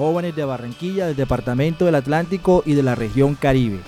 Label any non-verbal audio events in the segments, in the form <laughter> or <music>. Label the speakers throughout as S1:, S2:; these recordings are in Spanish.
S1: jóvenes de Barranquilla, del Departamento del Atlántico y de la región Caribe.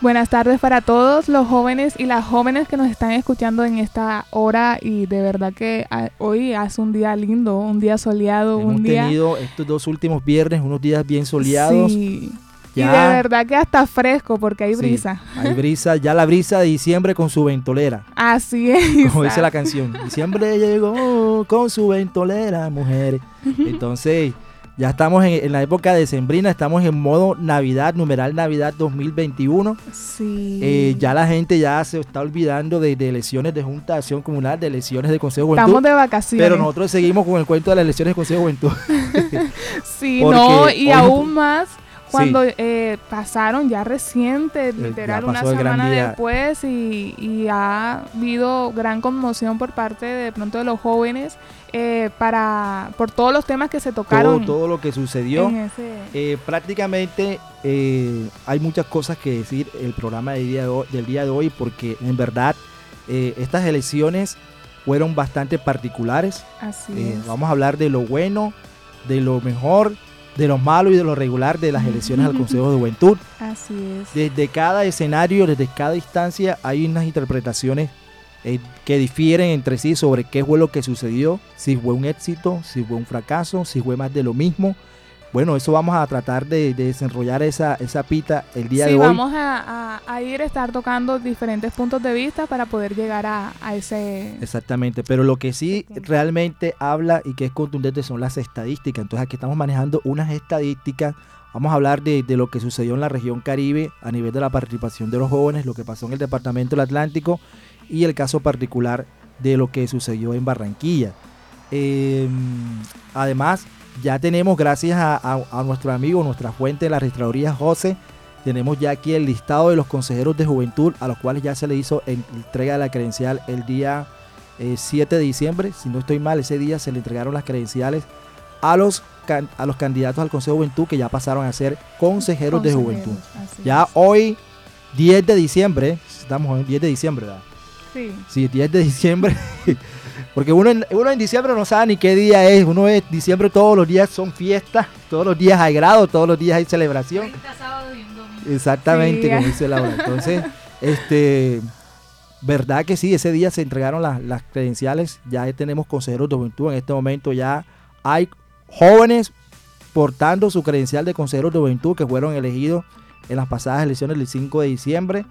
S2: Buenas tardes para todos los jóvenes y las jóvenes que nos están escuchando en esta hora y de verdad que ah, hoy hace un día lindo, un día soleado,
S1: Hemos
S2: un día...
S1: tenido estos dos últimos viernes unos días bien soleados.
S2: Sí. Y de verdad que hasta fresco porque hay
S1: Sí,
S2: brisa.
S1: hay brisa, ya la brisa de diciembre con su ventolera.
S2: Así es.
S1: Como dice la <laughs> canción. Diciembre llegó con su ventolera, mujeres. Entonces, ya estamos en, en la época de Sembrina, estamos en modo Navidad, numeral Navidad 2021.
S2: Sí.
S1: Eh, ya la gente ya se está olvidando de, de elecciones de Junta de Acción Comunal, de elecciones de Consejo de
S2: Estamos
S1: Juventud.
S2: de vacaciones.
S1: Pero nosotros seguimos con el cuento de las elecciones de Consejo de Juventud. <laughs>
S2: Sí, <laughs>
S1: Porque
S2: no, y aún más
S1: Sí.
S2: cuando eh, pasaron ya reciente,
S1: ya
S2: literal, una semana después y, y ha habido gran conmoción por parte de, pronto de los jóvenes eh, para por todos los temas que se
S1: todo,
S2: tocaron
S1: todo lo que sucedió.
S2: ese...
S1: Eh, prácticamente eh, hay muchas cosas que decir el programa del día de hoy, del día de hoy porque en verdad eh, estas elecciones fueron bastante particulares.
S2: Así
S1: Eh,
S2: es.
S1: vamos a hablar de lo bueno, de lo mejor, de lo malo y de lo regular de las elecciones al Consejo de Juventud.
S2: Así es.
S1: Desde cada escenario, desde cada instancia, hay unas interpretaciones eh, que difieren entre sí sobre qué fue lo que sucedió, si fue un éxito, si fue un fracaso, si fue más de lo mismo. Bueno, eso vamos a tratar de, de desenrollar esa, esa pita el día
S2: sí,
S1: de hoy.
S2: vamos a, a- a ir a estar tocando diferentes puntos de vista para poder llegar a, a ese...
S1: Exactamente, pero lo que sí realmente habla y que es contundente son las estadísticas. Entonces aquí estamos manejando unas estadísticas. Vamos a hablar de, de lo que sucedió en la región Caribe a nivel de la participación de los jóvenes, lo que pasó en el Departamento del Atlántico y el caso particular de lo que sucedió en Barranquilla. Eh, además, ya tenemos, gracias a, a- a nuestro amigo, nuestra fuente de la registraduría José, tenemos ya aquí el listado de los consejeros de juventud a los cuales ya se le hizo en- entrega de la credencial el día eh, 7 de diciembre. Si no estoy mal, ese día se le entregaron las credenciales a los, can- a los candidatos al Consejo de Juventud que ya pasaron a ser consejeros de juventud. Ya hoy, 10 de diciembre, estamos en 10 de diciembre, ¿verdad?
S2: Sí.
S1: Sí, 10 de diciembre. <laughs> Porque uno en, uno en diciembre no sabe ni qué día es. Uno es diciembre, todos los días son fiestas, todos los días hay grado, todos los días hay celebración. Exactamente,
S2: Sí.
S1: como dice Laura. Entonces, <laughs> este, verdad que sí, ese día se entregaron las, las credenciales. Ya tenemos consejeros de juventud. En este momento ya hay jóvenes portando su credencial de consejeros de juventud que fueron elegidos en las pasadas elecciones del 5 de diciembre.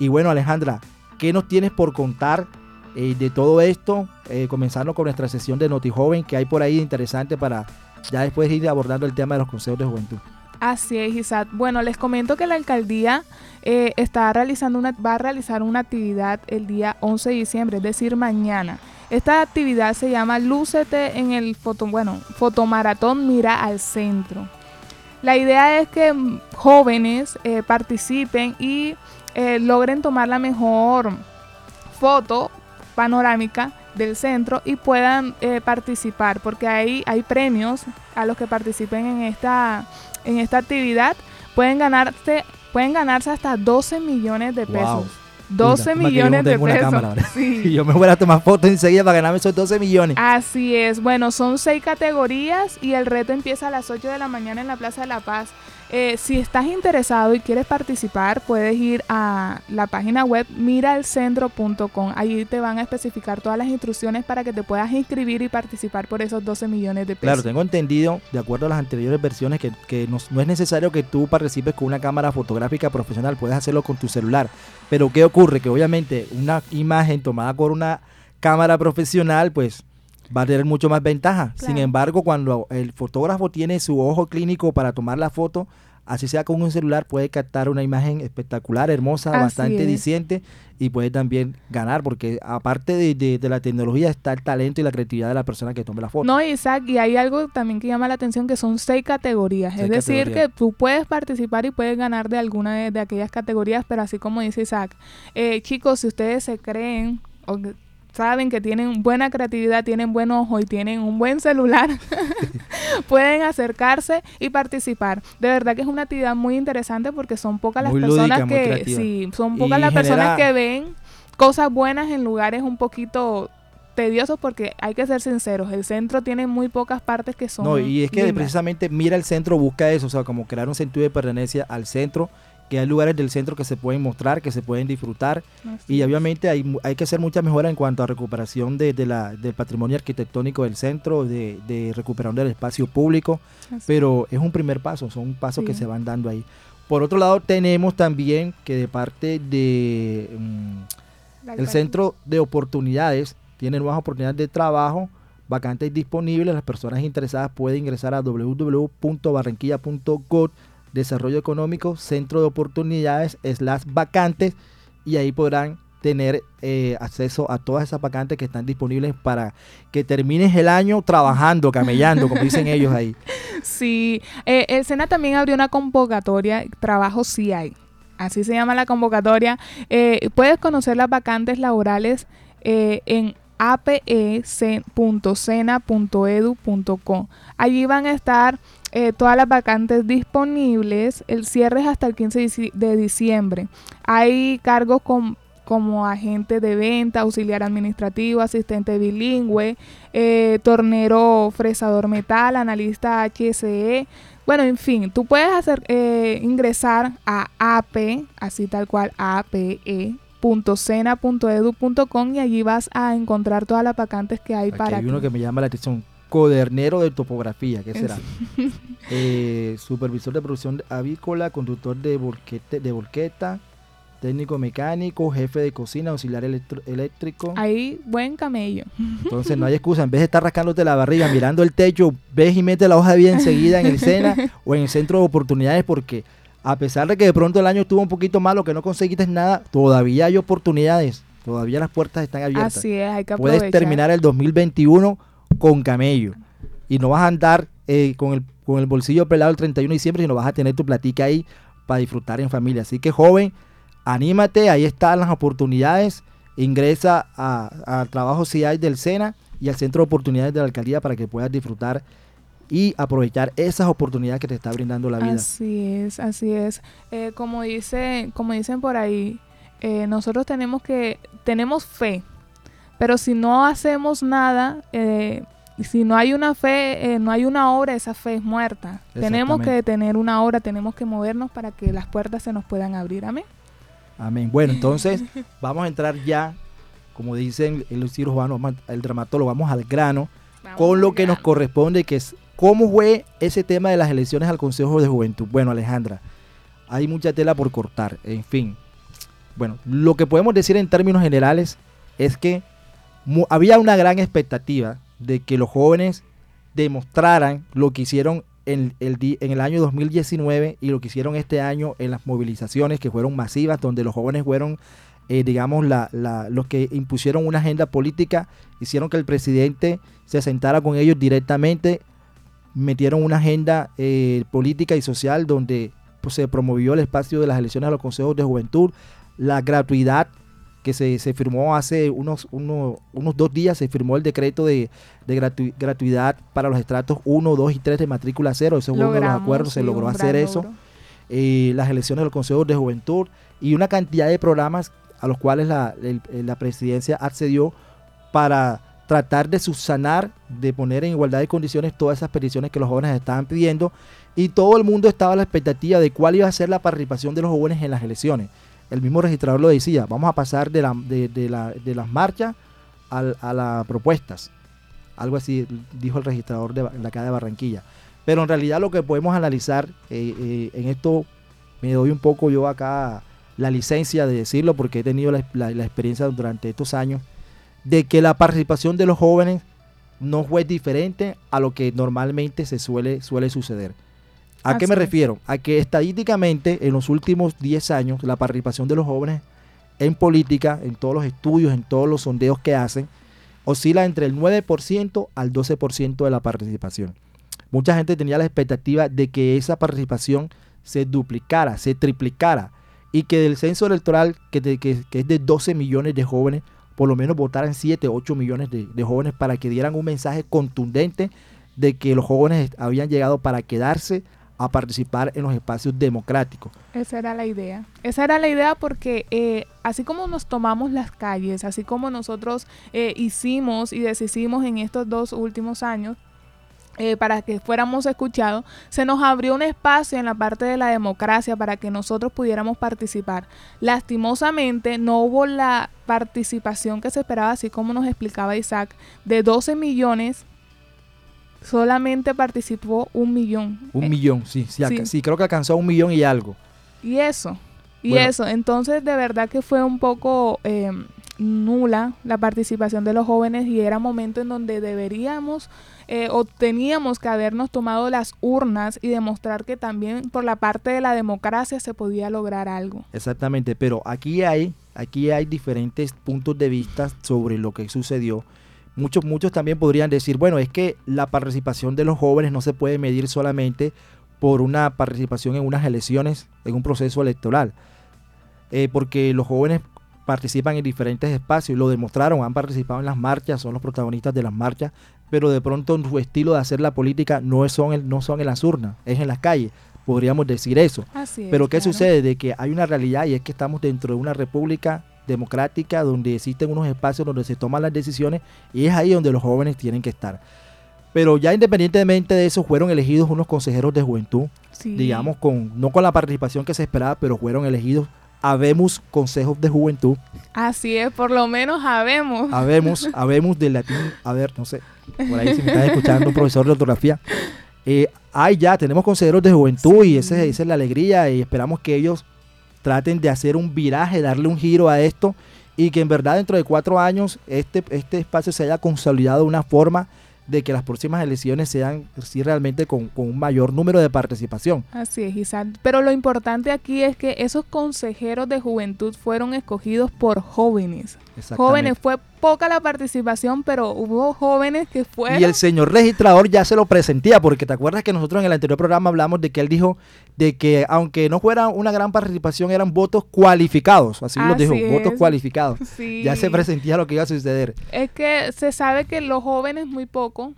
S1: Y bueno, Alejandra, ¿qué nos tienes por contar eh, de todo esto? Eh, comenzando con nuestra sesión de Noti Joven, que hay por ahí interesante para ya después ir abordando el tema de los consejos de juventud.
S2: Así es, Isaac. Bueno, les comento que la alcaldía eh, está realizando una, va a realizar una actividad el día 11 de diciembre, es decir, mañana. Esta actividad se llama Lúcete en el foto, bueno, fotomaratón Mira al Centro. La idea es que mm, jóvenes participen y eh, logren tomar la mejor foto panorámica del centro y puedan eh, participar, porque hay, hay premios a los que participen en esta, en esta actividad. Pueden ganarse, pueden ganarse hasta 12 millones de pesos.
S1: Wow.
S2: 12
S1: Lástima que yo no
S2: millones de pesos. Sí. <laughs>
S1: Y yo me voy a tomar fotos enseguida para ganarme esos 12 millones.
S2: Así es, bueno, son seis categorías y el reto empieza a las 8 de la mañana en la Plaza de la Paz. Eh, si estás interesado y quieres participar, puedes ir a la página web miralcentro.com. Allí te van a especificar todas las instrucciones para que te puedas inscribir y participar por esos 12 millones de pesos.
S1: Claro, tengo entendido, de acuerdo a las anteriores versiones, que, que no, no es necesario que tú participes con una cámara fotográfica profesional, puedes hacerlo con tu celular. Pero ¿qué ocurre? Que obviamente una imagen tomada por una cámara profesional, pues va a tener mucho más ventaja. Sin embargo, cuando el fotógrafo tiene su ojo clínico para tomar la foto, así sea con un celular, puede captar una imagen espectacular, hermosa,
S2: Así
S1: bastante
S2: es.
S1: diciente y puede también ganar, porque aparte de, de- de la tecnología está el talento y la creatividad de la persona que tome la foto.
S2: No, Isaac, y hay algo también que llama la atención que son seis categorías.
S1: Seis
S2: es decir,
S1: categorías.
S2: que tú puedes participar y puedes ganar de alguna de, de aquellas categorías, pero así como dice Isaac, eh, chicos, si ustedes se creen o saben que tienen buena creatividad, tienen buen ojo y tienen un buen celular, <laughs> pueden acercarse y participar. De verdad que es una actividad muy interesante porque son pocas las personas
S1: lúdica,
S2: que sí, son
S1: Y
S2: pocas las personas que ven cosas buenas en lugares un poquito tediosos porque hay que ser sinceros, el centro tiene muy pocas partes que son
S1: No, y es que
S2: lindas.
S1: precisamente mira el centro, busca eso, o sea, como crear un sentido de pertenencia al centro, que hay lugares del centro que se pueden mostrar, que se pueden disfrutar,
S2: Así
S1: y obviamente hay, hay que hacer mucha mejora en cuanto a recuperación de, de la, del patrimonio arquitectónico del centro, de, de recuperación del espacio público,
S2: Así
S1: pero es un primer paso, son pasos que
S2: Sí.
S1: se van dando ahí. Por otro lado, tenemos también que de parte de mm, el centro de oportunidades tiene nuevas oportunidades de trabajo, vacantes disponibles. Las personas interesadas pueden ingresar a www.barranquilla.gov, desarrollo económico, centro de oportunidades, slash vacantes, y ahí podrán tener eh, acceso a todas esas vacantes que están disponibles para que termines el año trabajando, <laughs> camellando, como dicen ellos ahí.
S2: Sí, eh, el SENA también abrió una convocatoria, trabajo sí hay, así se llama la convocatoria. Eh, puedes conocer las vacantes laborales en apec.sena.edu.co. Allí van a estar eh, todas las vacantes disponibles. El cierre es hasta el 15 dici- de diciembre. Hay cargos con- como agente de venta, auxiliar administrativo, asistente bilingüe, eh, tornero fresador metal, analista HSE. Bueno, en fin, tú puedes hacer eh, ingresar a AP, así tal cual, ape.sena.edu.com y allí vas a encontrar todas las vacantes que hay
S1: Aquí
S2: para
S1: hay uno
S2: ti.
S1: que me llama la atención. Codernero de topografía, ¿qué será? <laughs> Eh, supervisor de producción avícola, conductor de, volquete, de volqueta, técnico mecánico, jefe de cocina, auxiliar eléctrico.
S2: Ahí, buen camello.
S1: Entonces no hay <laughs> excusa. En vez de estar rascándote la barriga, mirando el techo, ves y metes la hoja de vida enseguida en el SENA <laughs> o en el centro de oportunidades porque a pesar de que de pronto el año estuvo un poquito malo, que no conseguiste nada, todavía hay oportunidades. Todavía las puertas están abiertas.
S2: Así es, hay que
S1: Puedes
S2: aprovechar.
S1: terminar el 2021 con camello. Y no vas a andar eh, con, el, con el bolsillo pelado el 31 de diciembre, sino vas a tener tu platica ahí para disfrutar en familia. Así que joven, anímate, ahí están las oportunidades. Ingresa a, a trabajo si hay del SENA y al centro de oportunidades de la alcaldía para que puedas disfrutar y aprovechar esas oportunidades que te está brindando la vida.
S2: Así es, así es. Eh, como dice, como dicen por ahí, eh, nosotros tenemos que, tenemos fe, pero si no hacemos nada, eh, si no hay una fe, eh, no hay una obra, esa fe es muerta. Tenemos que tener una obra, tenemos que movernos para que las puertas se nos puedan abrir. Amén.
S1: Amén. Bueno, entonces <laughs> vamos a entrar ya, como dicen los cirujanos, el dramatólogo, vamos al grano. con lo que nos corresponde, que es cómo fue ese tema de las elecciones al Consejo de Juventud. Bueno, Alejandra, hay mucha tela por cortar, en fin. Bueno, lo que podemos decir en términos generales es que había una gran expectativa de que los jóvenes demostraran lo que hicieron en el, en el año 2019 y lo que hicieron este año en las movilizaciones que fueron masivas, donde los jóvenes fueron, eh, digamos, la- la- los que impusieron una agenda política, hicieron que el presidente se sentara con ellos directamente, metieron una agenda eh, política y social donde pues, se promovió el espacio de las elecciones a los consejos de juventud, la gratuidad que se, se firmó hace unos, uno- unos dos días, se firmó el decreto de, de gratu- gratuidad para los estratos 1, 2 y 3 de matrícula cero, eso fue uno de los acuerdos, se logró hacer eso. eh, las elecciones de los consejos de juventud y una cantidad de programas a los cuales la, el- la presidencia accedió para tratar de subsanar, de poner en igualdad de condiciones todas esas peticiones que los jóvenes estaban pidiendo. Y todo el mundo estaba a la expectativa de cuál iba a ser la participación de los jóvenes en las elecciones. El mismo registrador lo decía, vamos a pasar de, la, de, la- las marchas a las propuestas. Algo así dijo el registrador de, de acá de Barranquilla. Pero en realidad lo que podemos analizar, eh, eh, en esto me doy un poco yo acá la licencia de decirlo porque he tenido la, la- la experiencia durante estos años, de que la participación de los jóvenes no fue diferente a lo que normalmente se suele, suele suceder. ¿A qué me refiero? A que estadísticamente en los últimos 10 años la participación de los jóvenes en política, en todos los estudios, en todos los sondeos que hacen, oscila entre el 9% al 12% de la participación. Mucha gente tenía la expectativa de que esa participación se duplicara, se triplicara y que del censo electoral, que, que, es de 12 millones de jóvenes, por lo menos votaran 7, 8 millones de, de jóvenes para que dieran un mensaje contundente de que los jóvenes habían llegado para quedarse a participar en los espacios democráticos.
S2: Esa era la idea. Esa era la idea porque eh, así como nos tomamos las calles, así como nosotros eh, hicimos y deshicimos en estos dos últimos años, eh, para que fuéramos escuchados, se nos abrió un espacio en la parte de la democracia para que nosotros pudiéramos participar. Lastimosamente no hubo la participación que se esperaba, así como nos explicaba Isaac, de 12 millones solamente participó un millón.
S1: Un millón, sí, sí, creo que alcanzó un millón y algo.
S2: Y eso, y eso, entonces de verdad que fue un poco em, nula la participación de los jóvenes y era momento en donde deberíamos eh, o teníamos que habernos tomado las urnas y demostrar que también por la parte de la democracia se podía lograr algo.
S1: Exactamente, pero aquí hay, aquí hay diferentes puntos de vista sobre lo que sucedió Muchos, muchos también podrían decir, bueno, es que la participación de los jóvenes no se puede medir solamente por una participación en unas elecciones, en un proceso electoral, eh, porque los jóvenes participan en diferentes espacios, lo demostraron, han participado en las marchas, son los protagonistas de las marchas, pero de pronto su estilo de hacer la política no son, no son en las urnas, es en las calles, podríamos decir eso. pero ¿qué sucede? De que hay una realidad y es que estamos dentro de una república democrática donde existen unos espacios donde se toman las decisiones y es ahí donde los jóvenes tienen que estar. Pero ya independientemente de eso, fueron elegidos unos consejeros de juventud, digamos, con no con la participación que se esperaba, pero fueron elegidos. Habemos consejos de juventud.
S2: Así es, por lo menos habemos.
S1: Habemos, <laughs> habemos del latín, a ver, no sé, por ahí si me estás escuchando un profesor de ortografía. Eh, hay ya, tenemos consejeros de juventud y esa es la alegría y esperamos que ellos traten de hacer un viraje, darle un giro a esto y que en verdad dentro de cuatro años este, este espacio se haya consolidado de una forma de que las próximas elecciones sean sí, realmente con, un mayor número de participación.
S2: Así es, Isaac. Pero lo importante aquí es que esos consejeros de juventud fueron escogidos por jóvenes. Jóvenes, fue poca la participación, pero hubo jóvenes que fueron.
S1: Y el señor registrador ya se lo presentía, porque te acuerdas que nosotros en el anterior programa hablamos de que él dijo de que aunque no fuera una gran participación, eran votos cualificados, así, lo dijo, votos cualificados. <laughs> Ya se presentía lo que iba a suceder.
S2: Es que se sabe que los jóvenes muy poco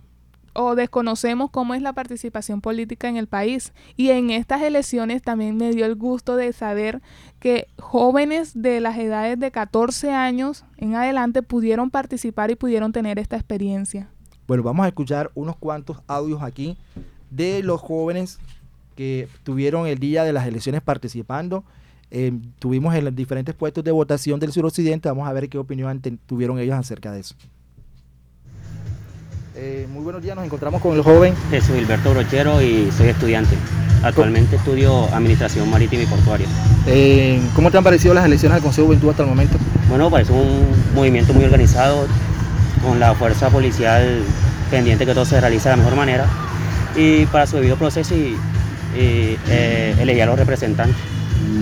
S2: o desconocemos cómo es la participación política en el país. Y en estas elecciones también me dio el gusto de saber que jóvenes de las edades de 14 años en adelante pudieron participar y pudieron tener esta experiencia.
S1: Bueno, vamos a escuchar unos cuantos audios aquí de los jóvenes que tuvieron el día de las elecciones participando. Eh, tuvimos en los diferentes puestos de votación del suroccidente. Vamos a ver qué opinión tuvieron ellos acerca de eso. Eh, muy buenos días, nos encontramos con el joven
S3: Jesús Gilberto Brochero y soy estudiante. Actualmente estudio Administración Marítima y Portuaria.
S1: Eh, ¿Cómo te han parecido las elecciones del Consejo de Juventud hasta el momento?
S3: Bueno, parece un movimiento muy organizado, con la fuerza policial pendiente que todo se realiza de la mejor manera y para su debido proceso y, eh, elegir a los representantes.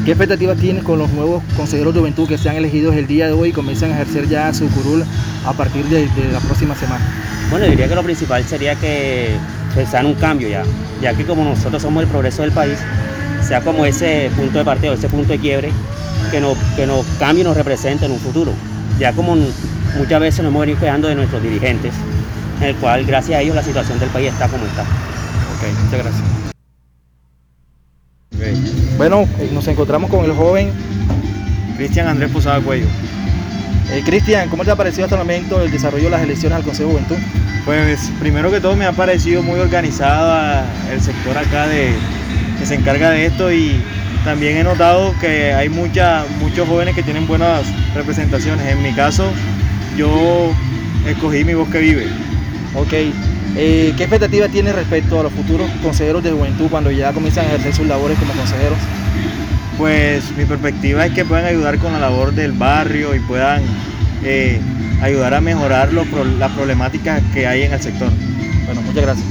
S1: ¿Qué expectativas tienes con los nuevos consejeros de juventud que sean elegidos el día de hoy y comienzan a ejercer ya su curul a partir de la próxima semana?
S3: Bueno, diría que lo principal sería que, sean un cambio ya, ya que como nosotros somos el progreso del país, sea como ese punto de partida, ese punto de quiebre, que nos, que nos cambie y nos represente en un futuro. Ya como muchas veces nos hemos venido quedando de nuestros dirigentes, en el cual gracias a ellos la situación del país está como está.
S1: Ok, muchas gracias. Bueno, nos encontramos con el joven
S4: Cristian Andrés Posada Cuello.
S1: Eh, Cristian, ¿cómo te ha parecido hasta el momento el desarrollo de las elecciones al Consejo de Juventud?
S4: Pues primero que todo me ha parecido muy organizado el sector acá de, que se encarga de esto y también he notado que hay mucha, muchos jóvenes que tienen buenas representaciones. En mi caso, yo escogí mi voz que vive.
S1: Ok. Eh, ¿Qué expectativa tienes respecto a los futuros consejeros de juventud cuando ya comienzan a ejercer sus labores como consejeros?
S4: Pues mi perspectiva es que puedan ayudar con la labor del barrio y puedan eh, ayudar a mejorar las problemáticas que hay en el sector.
S1: Bueno, muchas gracias.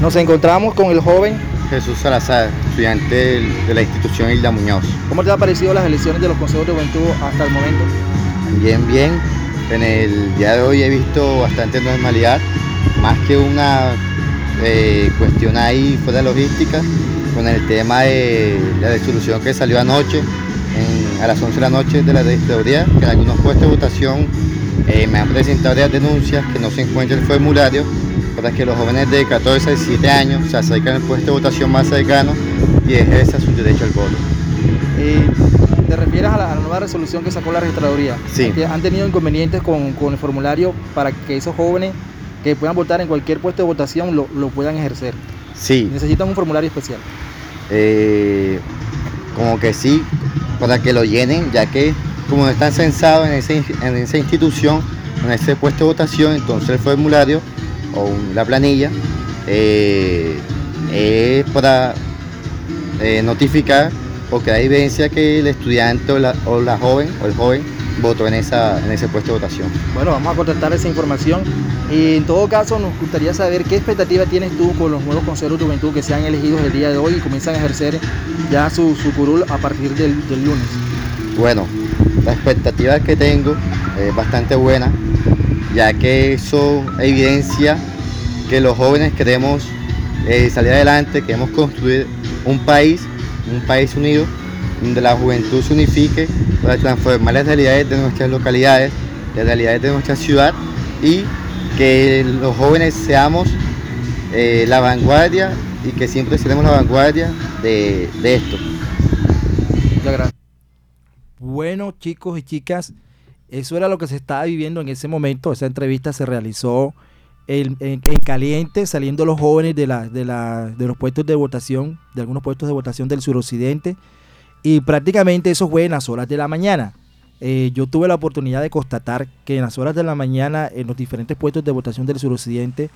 S1: Nos encontramos con el joven.
S5: Jesús Salazar, estudiante de la institución Hilda Muñoz.
S1: ¿Cómo te ha parecido las elecciones de los consejos de juventud hasta el momento?
S5: Bien, bien. En el día de hoy he visto bastante normalidad, más que una eh, cuestión ahí fuera de logística, con el tema de la resolución que salió anoche, a las 11 de la noche de la registraduría, que en algunos puestos de votación eh, me han presentado varias denuncias que no se encuentra el formulario para que los jóvenes de 14 a 17 años se acerquen al puesto de votación más cercano y ejerzan su derecho al voto.
S1: Eh, ¿Te refieres a la, nueva resolución que sacó la registraduría?
S5: Sí.
S1: Que han tenido inconvenientes con, el formulario para que esos jóvenes que puedan votar en cualquier puesto de votación lo, puedan ejercer.
S5: Sí.
S1: ¿Necesitan un formulario especial?
S5: Eh, como que sí, para que lo llenen, ya que como no están censados en, en esa institución, en ese puesto de votación, entonces el formulario o la planilla eh, es para eh, notificar o que hay evidencia que el estudiante o la, joven o el joven votó en, esa, en ese puesto de votación.
S1: Bueno, vamos a contestar esa información y en todo caso nos gustaría saber qué expectativa tienes tú con los nuevos consejos de juventud que sean elegidos el día de hoy y comienzan a ejercer ya su, su curul a partir del, lunes.
S5: Bueno, la expectativa que tengo es bastante buena ya que eso evidencia que los jóvenes queremos eh, salir adelante, queremos construir un país, un país unido, donde la juventud se unifique para transformar las realidades de nuestras localidades, las realidades de nuestra ciudad y que los jóvenes seamos eh, la vanguardia y que siempre seremos la vanguardia de, esto.
S1: Muchas gracias. Bueno, chicos y chicas, eso era lo que se estaba viviendo en ese momento. Esa entrevista se realizó en, caliente, saliendo los jóvenes de, de los puestos de votación, de algunos puestos de votación del suroccidente. Y prácticamente eso fue en las horas de la mañana. Eh, yo tuve la oportunidad de constatar que en las horas de la mañana, en los diferentes puestos de votación del suroccidente,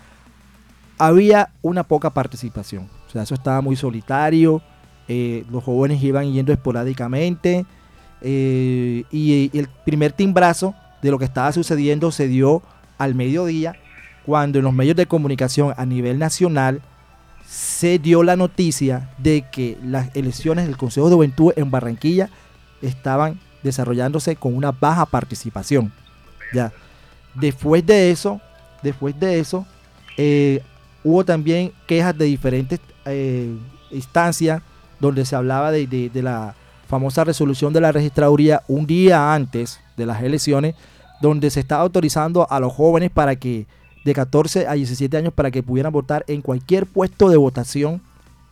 S1: había una poca participación. O sea, eso estaba muy solitario. Eh, los jóvenes iban yendo esporádicamente. Eh, y, el primer timbrazo de lo que estaba sucediendo se dio al mediodía, cuando en los medios de comunicación a nivel nacional se dio la noticia de que las elecciones del Consejo de Juventud en Barranquilla estaban desarrollándose con una baja participación. Ya. Después de eso, después de eso, eh, hubo también quejas de diferentes eh, instancias donde se hablaba de la famosa resolución de la registraduría un día antes de las elecciones, donde se estaba autorizando a los jóvenes para que de 14 a 17 años para que pudieran votar en cualquier puesto de votación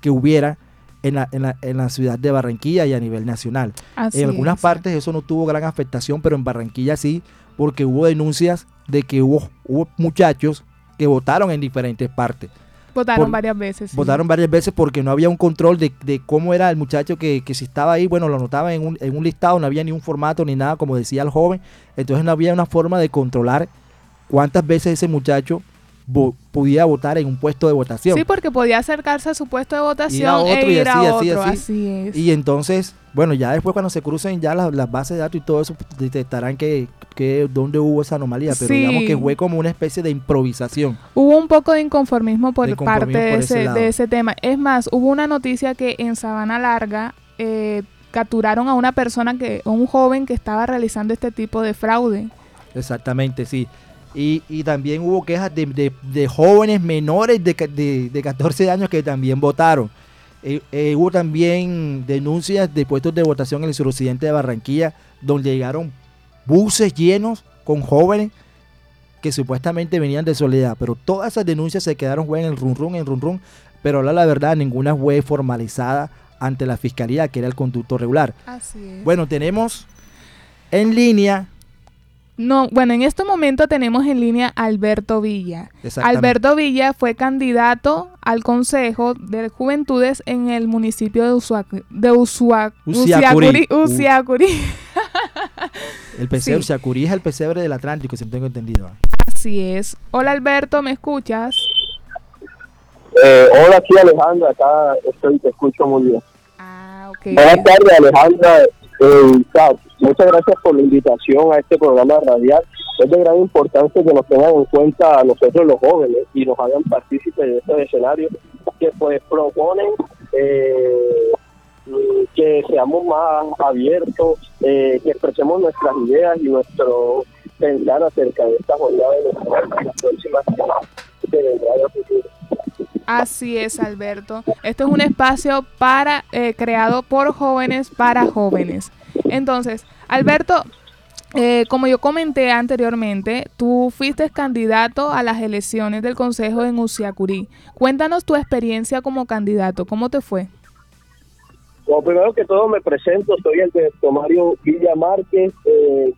S1: que hubiera en la, en la, ciudad de Barranquilla y a nivel nacional. en algunas partes eso no tuvo gran afectación, pero en Barranquilla sí, porque hubo denuncias de que hubo, hubo muchachos que votaron en diferentes partes.
S2: Votaron varias veces.
S1: Votaron varias veces porque no había un control de, cómo era el muchacho que, si estaba ahí, bueno, lo anotaba en un, en un listado, no había ni un formato ni nada, como decía el joven. Entonces no había una forma de controlar cuántas veces ese muchacho podía votar en un puesto de votación.
S2: Sí, porque podía acercarse a su puesto de votación e ir a otro, y así, es.
S1: Y entonces, bueno, ya después cuando se crucen ya las, bases de datos y todo eso, detectarán que, que dónde hubo esa anomalía, pero digamos que fue como una especie de improvisación.
S2: Hubo un poco de inconformismo por parte de, ese, de ese tema. Es más, hubo una noticia que en Sabana Larga eh, capturaron a una persona, que un joven que estaba realizando este tipo de fraude.
S1: Exactamente, sí. Y, también hubo quejas de, jóvenes menores de, de, 14 años que también votaron. Eh, eh, hubo también denuncias de puestos de votación en el suroccidente de Barranquilla, donde llegaron buses llenos con jóvenes que supuestamente venían de soledad. Pero todas esas denuncias se quedaron en el run run, en run run. Pero la verdad, ninguna fue formalizada ante la fiscalía, que era el conducto regular. Bueno, tenemos en línea
S2: no, bueno, en este momento tenemos en línea a Alberto Villa. Alberto Villa fue candidato al Consejo de Juventudes en el municipio de, Usua, de Usiacurí.
S1: el pesebre Usiacurí es el pesebre del Atlántico, si tengo entendido.
S2: Así es. Hola Alberto, ¿me escuchas?
S6: Eh, hola, sí Alejandra, acá estoy, te escucho muy bien.
S2: Ah, ok.
S6: Buenas tardes Alejandra. Eh, muchas gracias por la invitación a este programa radial. Es de gran importancia que nos tengan en cuenta a nosotros los jóvenes y nos hagan partícipes de estos escenarios que pues proponen eh, que seamos más abiertos, eh, que expresemos nuestras ideas y nuestro pensar acerca de esta jornada de las próximas que vendrá de futuro.
S2: Así es, Alberto. Esto es un espacio para eh, creado por jóvenes para jóvenes. Entonces, Alberto, eh, como yo comenté anteriormente, tú fuiste candidato a las elecciones del Consejo en Uciacurí. Cuéntanos tu experiencia como candidato. ¿Cómo te fue?
S6: Bueno, primero que todo me presento, soy el de Tomario Villa Márquez, eh,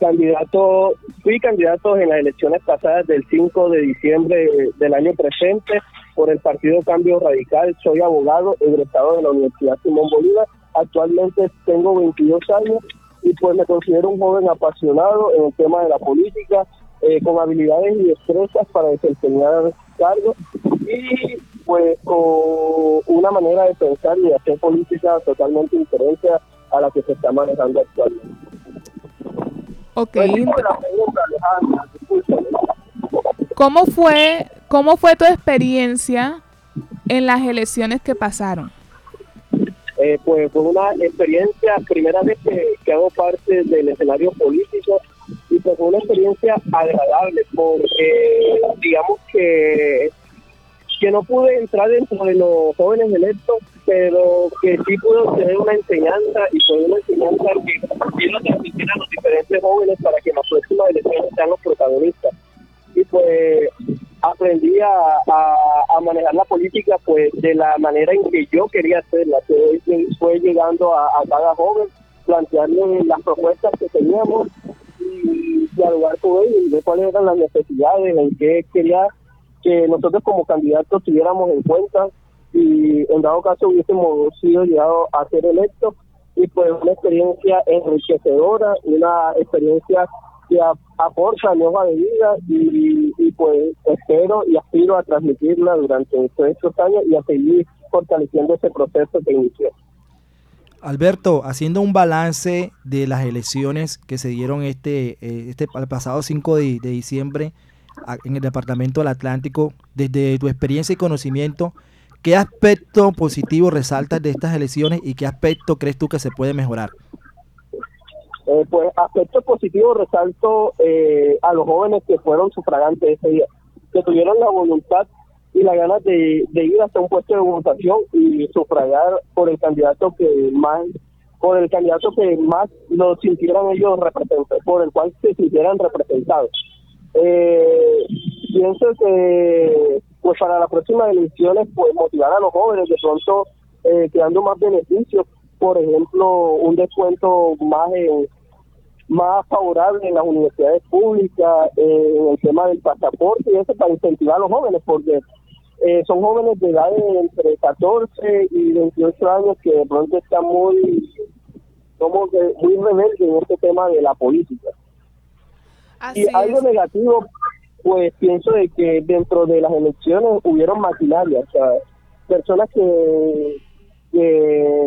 S6: candidato, fui candidato en las elecciones pasadas del 5 de diciembre del año presente por el Partido Cambio Radical, soy abogado egresado de la Universidad Simón Bolívar, actualmente tengo 22 años y pues me considero un joven apasionado en el tema de la política, eh, con habilidades y destrezas para desempeñar cargos y pues con una manera de pensar y de hacer política totalmente diferente a la que se está manejando actualmente.
S2: Ok. ¿Cómo fue, ¿Cómo fue tu experiencia en las elecciones que pasaron?
S6: Eh, pues fue una experiencia, primera vez que, hago parte del escenario político y pues fue una experiencia agradable porque digamos que que no pude entrar dentro de los jóvenes electos, pero que sí pude tener una enseñanza y fue una enseñanza que quiero transmitir a los diferentes jóvenes para que en las próximas elecciones sean los protagonistas. Y pues aprendí a, a, manejar la política pues de la manera en que yo quería hacerla, que fue llegando a, cada joven, plantearle las propuestas que teníamos y dialogar con ellos y ver cuáles eran las necesidades, en qué quería que nosotros como candidatos tuviéramos en cuenta. Y en dado caso hubiésemos sido llegados a ser electos y pues una experiencia enriquecedora, una experiencia que aporta nueva de vida y, pues espero y aspiro a transmitirla durante estos años y a seguir fortaleciendo ese proceso que inició.
S1: Alberto, haciendo un balance de las elecciones que se dieron este, eh, este pasado 5 de, de diciembre, en el Departamento del Atlántico, desde tu experiencia y conocimiento, ¿qué aspecto positivo resaltas de estas elecciones y qué aspecto crees tú que se puede mejorar?
S6: Eh, pues aspecto positivo resalto eh, a los jóvenes que fueron sufragantes ese día, que tuvieron la voluntad y la ganas de, ir hasta un puesto de votación y sufragar por el candidato que más por el candidato que más lo sintieran ellos representados, por el cual se sintieran representados. Eh, pienso que pues para las próximas elecciones pues motivar a los jóvenes de pronto eh, creando más beneficios por ejemplo un descuento más más favorable en las universidades públicas eh, en el tema del pasaporte y eso para incentivar a los jóvenes porque eh, son jóvenes de edad entre 14 y 28 años que de pronto están muy como muy rebeldes en este tema de la política. Y algo negativo, pues pienso de que dentro de las elecciones hubieron maquinarias, o sea, personas que,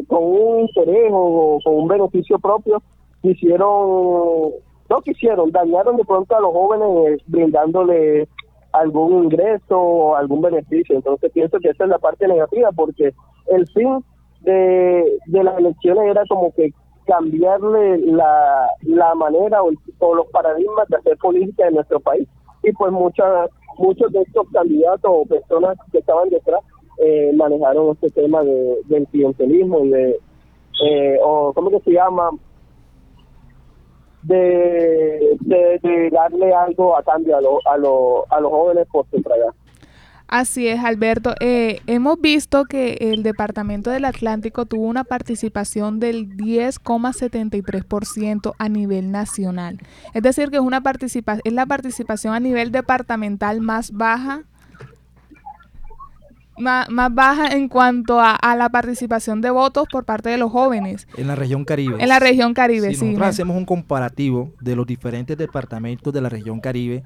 S6: con un interés o con un beneficio propio quisieron, no quisieron, dañaron de pronto a los jóvenes brindándole algún ingreso o algún beneficio. Entonces pienso que esa es la parte negativa porque el fin de, de las elecciones era como que cambiarle la, la manera o, los paradigmas de hacer política en nuestro país. Y pues muchas muchos de estos candidatos o personas que estaban detrás eh, manejaron este tema de, del clientelismo de, eh, o ¿cómo que se llama? De, de, darle algo a cambio a, a, a los jóvenes por sufragar.
S2: Así es, Alberto. Eh, hemos visto que el Departamento del Atlántico tuvo una participación del 10,73% a nivel nacional. Es decir, que es una participación, es la participación a nivel departamental más baja. Más, baja en cuanto a, la participación de votos por parte de los jóvenes.
S1: En la región Caribe.
S2: En la región Caribe, sí.
S1: Nosotros hacemos un comparativo de los diferentes departamentos de la región Caribe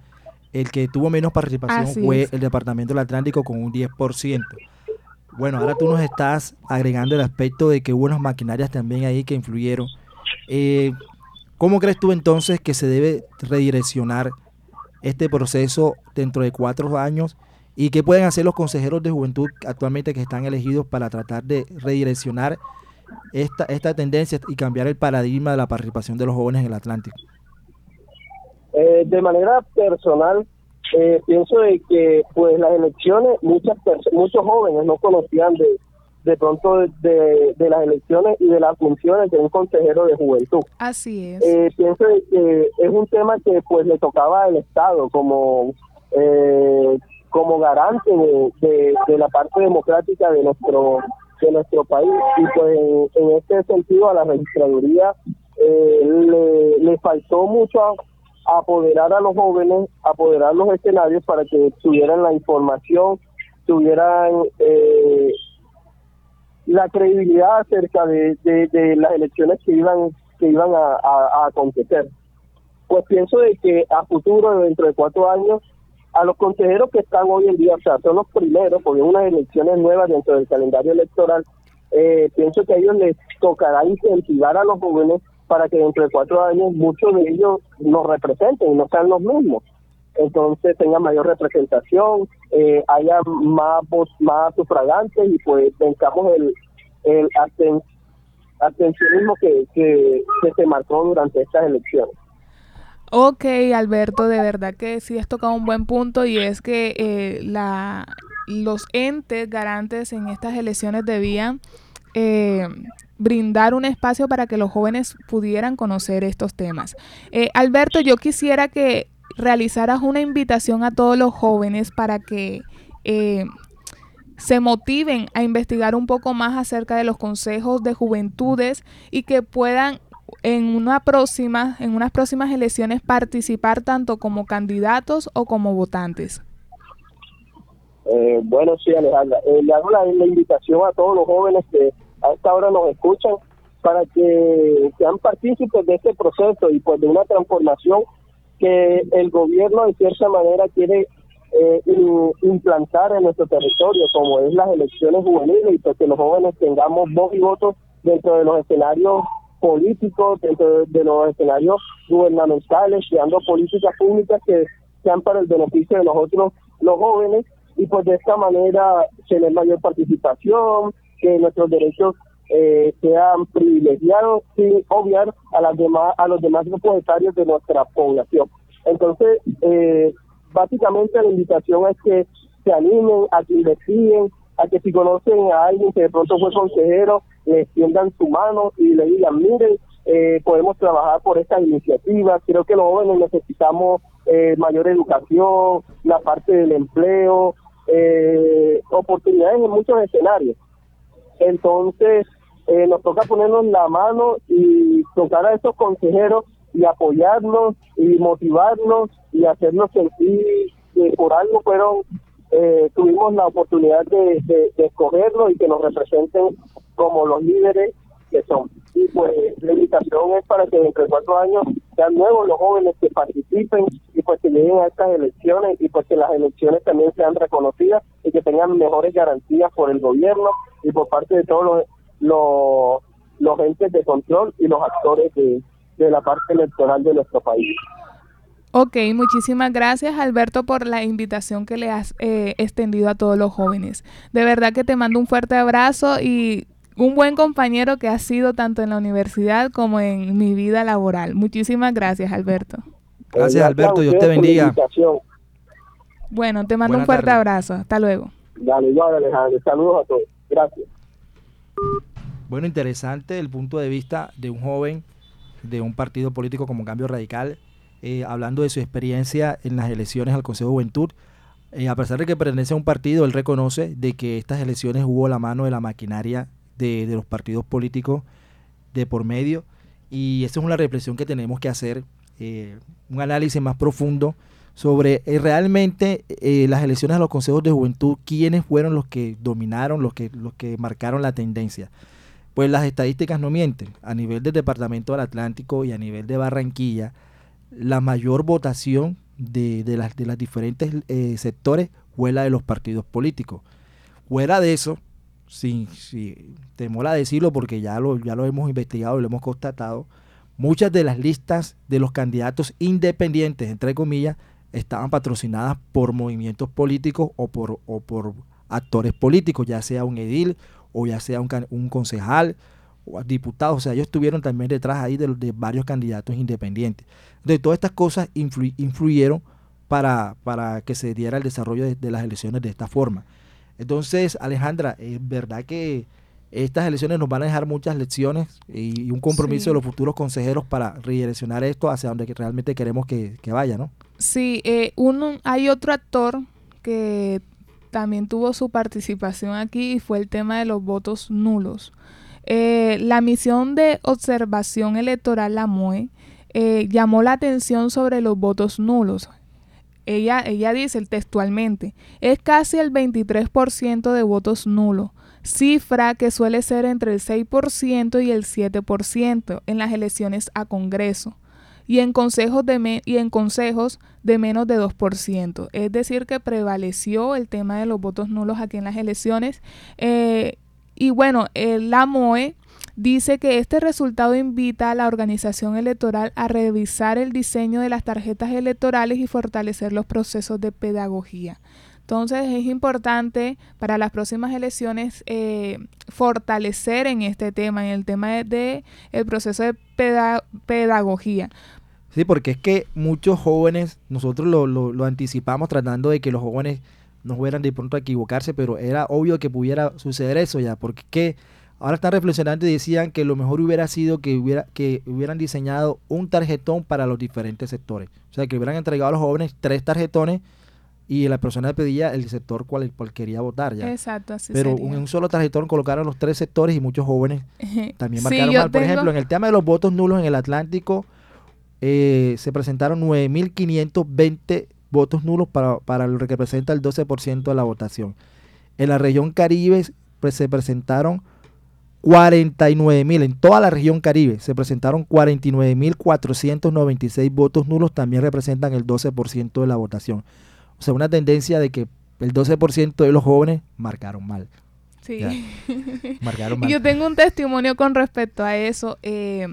S1: el que tuvo menos participación fue el Departamento del Atlántico con un 10%. Bueno, ahora tú nos estás agregando el aspecto de que hubo unas maquinarias también ahí que influyeron. Eh, ¿Cómo crees tú entonces que se debe redireccionar este proceso dentro de cuatro años? ¿Y qué pueden hacer los consejeros de juventud actualmente que están elegidos para tratar de redireccionar esta, esta tendencia y cambiar el paradigma de la participación de los jóvenes en el Atlántico?
S6: Eh, de manera personal, eh, pienso de que pues las elecciones, muchas muchos jóvenes no conocían de, de pronto de, de, las elecciones y de las funciones de un consejero de juventud.
S2: Así es.
S6: Eh, pienso de que es un tema que pues le tocaba al Estado como como garante de, la parte democrática de nuestro de nuestro país y pues en, este sentido a la registraduría le, le faltó mucho apoderar a los jóvenes, apoderar los escenarios para que tuvieran la información, tuvieran eh, la credibilidad acerca de, las elecciones que iban que iban a, a, acontecer. Pues pienso de que a futuro, dentro de cuatro años, a los consejeros que están hoy en día, o sea, son los primeros, porque unas elecciones nuevas dentro del calendario electoral, eh, pienso que a ellos les tocará incentivar a los jóvenes para que dentro de cuatro años muchos de ellos nos representen y no sean los mismos. Entonces tenga mayor representación, eh, haya más voz, más sufragantes y pues tengamos el, el atencionismo que, que, se marcó durante estas elecciones.
S2: Ok, Alberto, de verdad que sí has tocado un buen punto y es que eh, la, los entes garantes en estas elecciones debían eh, brindar un espacio para que los jóvenes pudieran conocer estos temas. Eh, Alberto, yo quisiera que realizaras una invitación a todos los jóvenes para que eh, se motiven a investigar un poco más acerca de los consejos de juventudes y que puedan en una próxima, en unas próximas elecciones participar tanto como candidatos o como votantes.
S6: Eh, bueno, sí, Alejandra. le hago la, invitación a todos los jóvenes que a esta hora nos escuchan para que sean partícipes de este proceso y pues de una transformación que el gobierno de cierta manera quiere eh, implantar en nuestro territorio, como es las elecciones juveniles y pues que los jóvenes tengamos voz y voto dentro de los escenarios políticos, dentro de los escenarios gubernamentales, creando políticas públicas que sean para el beneficio de nosotros los jóvenes y pues de esta manera tener mayor participación, que nuestros derechos eh, sean privilegiados sin obviar a las demás a los demás grupos etarios de nuestra población. Entonces, eh, básicamente la invitación es que se animen, a que investiguen, a que si conocen a alguien que de pronto fue consejero, le extiendan su mano y le digan, miren, eh, podemos trabajar por estas iniciativas. Creo que los jóvenes necesitamos mayor educación, la parte del empleo, oportunidades en muchos escenarios. Entonces, eh, nos toca ponernos la mano y tocar a esos consejeros y apoyarnos y motivarnos y hacernos sentir que por algo fueron, eh, tuvimos la oportunidad de, de, escogerlos y que nos representen como los líderes que son. Y pues la invitación es para que dentro de cuatro años sean nuevos los jóvenes que participen y pues que lleguen a estas elecciones y pues que las elecciones también sean reconocidas y que tengan mejores garantías por el gobierno y por parte de todos los, los, entes de control y los actores de, la parte electoral de nuestro país.
S2: Ok, muchísimas gracias Alberto por la invitación que le has eh, extendido a todos los jóvenes. De verdad que te mando un fuerte abrazo y un buen compañero que has sido tanto en la universidad como en mi vida laboral. Muchísimas gracias Alberto.
S1: Gracias Alberto, Dios te bendiga.
S2: Bueno, te mando un fuerte abrazo. Hasta luego.
S6: Dale, igual Alejandro. Saludos a todos. Gracias.
S1: Bueno, interesante el punto de vista de un joven de un partido político como Cambio Radical, eh, hablando de su experiencia en las elecciones al Consejo de Juventud. Eh, a pesar de que pertenece a un partido, él reconoce de que estas elecciones hubo la mano de la maquinaria de, los partidos políticos de por medio. Y esa es una reflexión que tenemos que hacer, eh, un análisis más profundo sobre eh, realmente eh, las elecciones a los consejos de juventud, quiénes fueron los que dominaron, los que, los que marcaron la tendencia. Pues las estadísticas no mienten. A nivel del Departamento del Atlántico y a nivel de Barranquilla, la mayor votación de, de las, de las diferentes sectores fue la de los partidos políticos. Fuera de eso, sin, sin temor a decirlo porque ya lo, ya lo hemos investigado y lo hemos constatado, muchas de las listas de los candidatos independientes, entre comillas, estaban patrocinadas por movimientos políticos o por, o por actores políticos, ya sea un edil o ya sea un, un concejal o diputado. O sea, ellos estuvieron también detrás ahí de, de varios candidatos independientes. De todas estas cosas influyeron para, para, que se diera el desarrollo de, de, las elecciones de esta forma. Entonces, Alejandra, es verdad que estas elecciones nos van a dejar muchas lecciones y un compromiso sí. de los futuros consejeros para redireccionar esto hacia donde realmente queremos que, que vaya, ¿no?
S2: Sí, eh, uno, hay otro actor que también tuvo su participación aquí y fue el tema de los votos nulos. Eh, la misión de observación electoral, la MOE, eh, llamó la atención sobre los votos nulos. Ella, ella dice textualmente, es casi el 23% de votos nulos, cifra que suele ser entre el 6% y el 7% en las elecciones a Congreso y en consejos de, me y en consejos de menos de 2%. Es decir, que prevaleció el tema de los votos nulos aquí en las elecciones. Eh, y bueno, la MOE dice que este resultado invita a la organización electoral a revisar el diseño de las tarjetas electorales y fortalecer los procesos de pedagogía. Entonces es importante para las próximas elecciones eh, fortalecer en este tema, en el tema de, de el proceso de peda pedagogía.
S1: Sí, porque es que muchos jóvenes, nosotros lo, lo, anticipamos tratando de que los jóvenes no fueran de pronto a equivocarse, pero era obvio que pudiera suceder eso ya, porque que ahora están reflexionando y decían que lo mejor hubiera sido que, hubiera, que hubieran diseñado un tarjetón para los diferentes sectores. O sea, que hubieran entregado a los jóvenes tres tarjetones y la persona pedía el sector cual, cual quería votar ya.
S2: Exacto, así
S1: Pero
S2: sería.
S1: en un solo tarjetón colocaron los tres sectores y muchos jóvenes <laughs> también marcaron sí, mal. Por tengo... ejemplo, en el tema de los votos nulos en el Atlántico, eh, se presentaron 9.520 votos nulos para, para lo que representa el 12% de la votación. En la región Caribe se presentaron 49.000, en toda la región Caribe se presentaron 49.496 votos nulos, también representan el 12% de la votación. O sea, una tendencia de que el 12% de los jóvenes marcaron mal.
S2: Sí.
S1: Ya, <laughs> marcaron mal.
S2: Yo tengo un testimonio con respecto a eso. Eh,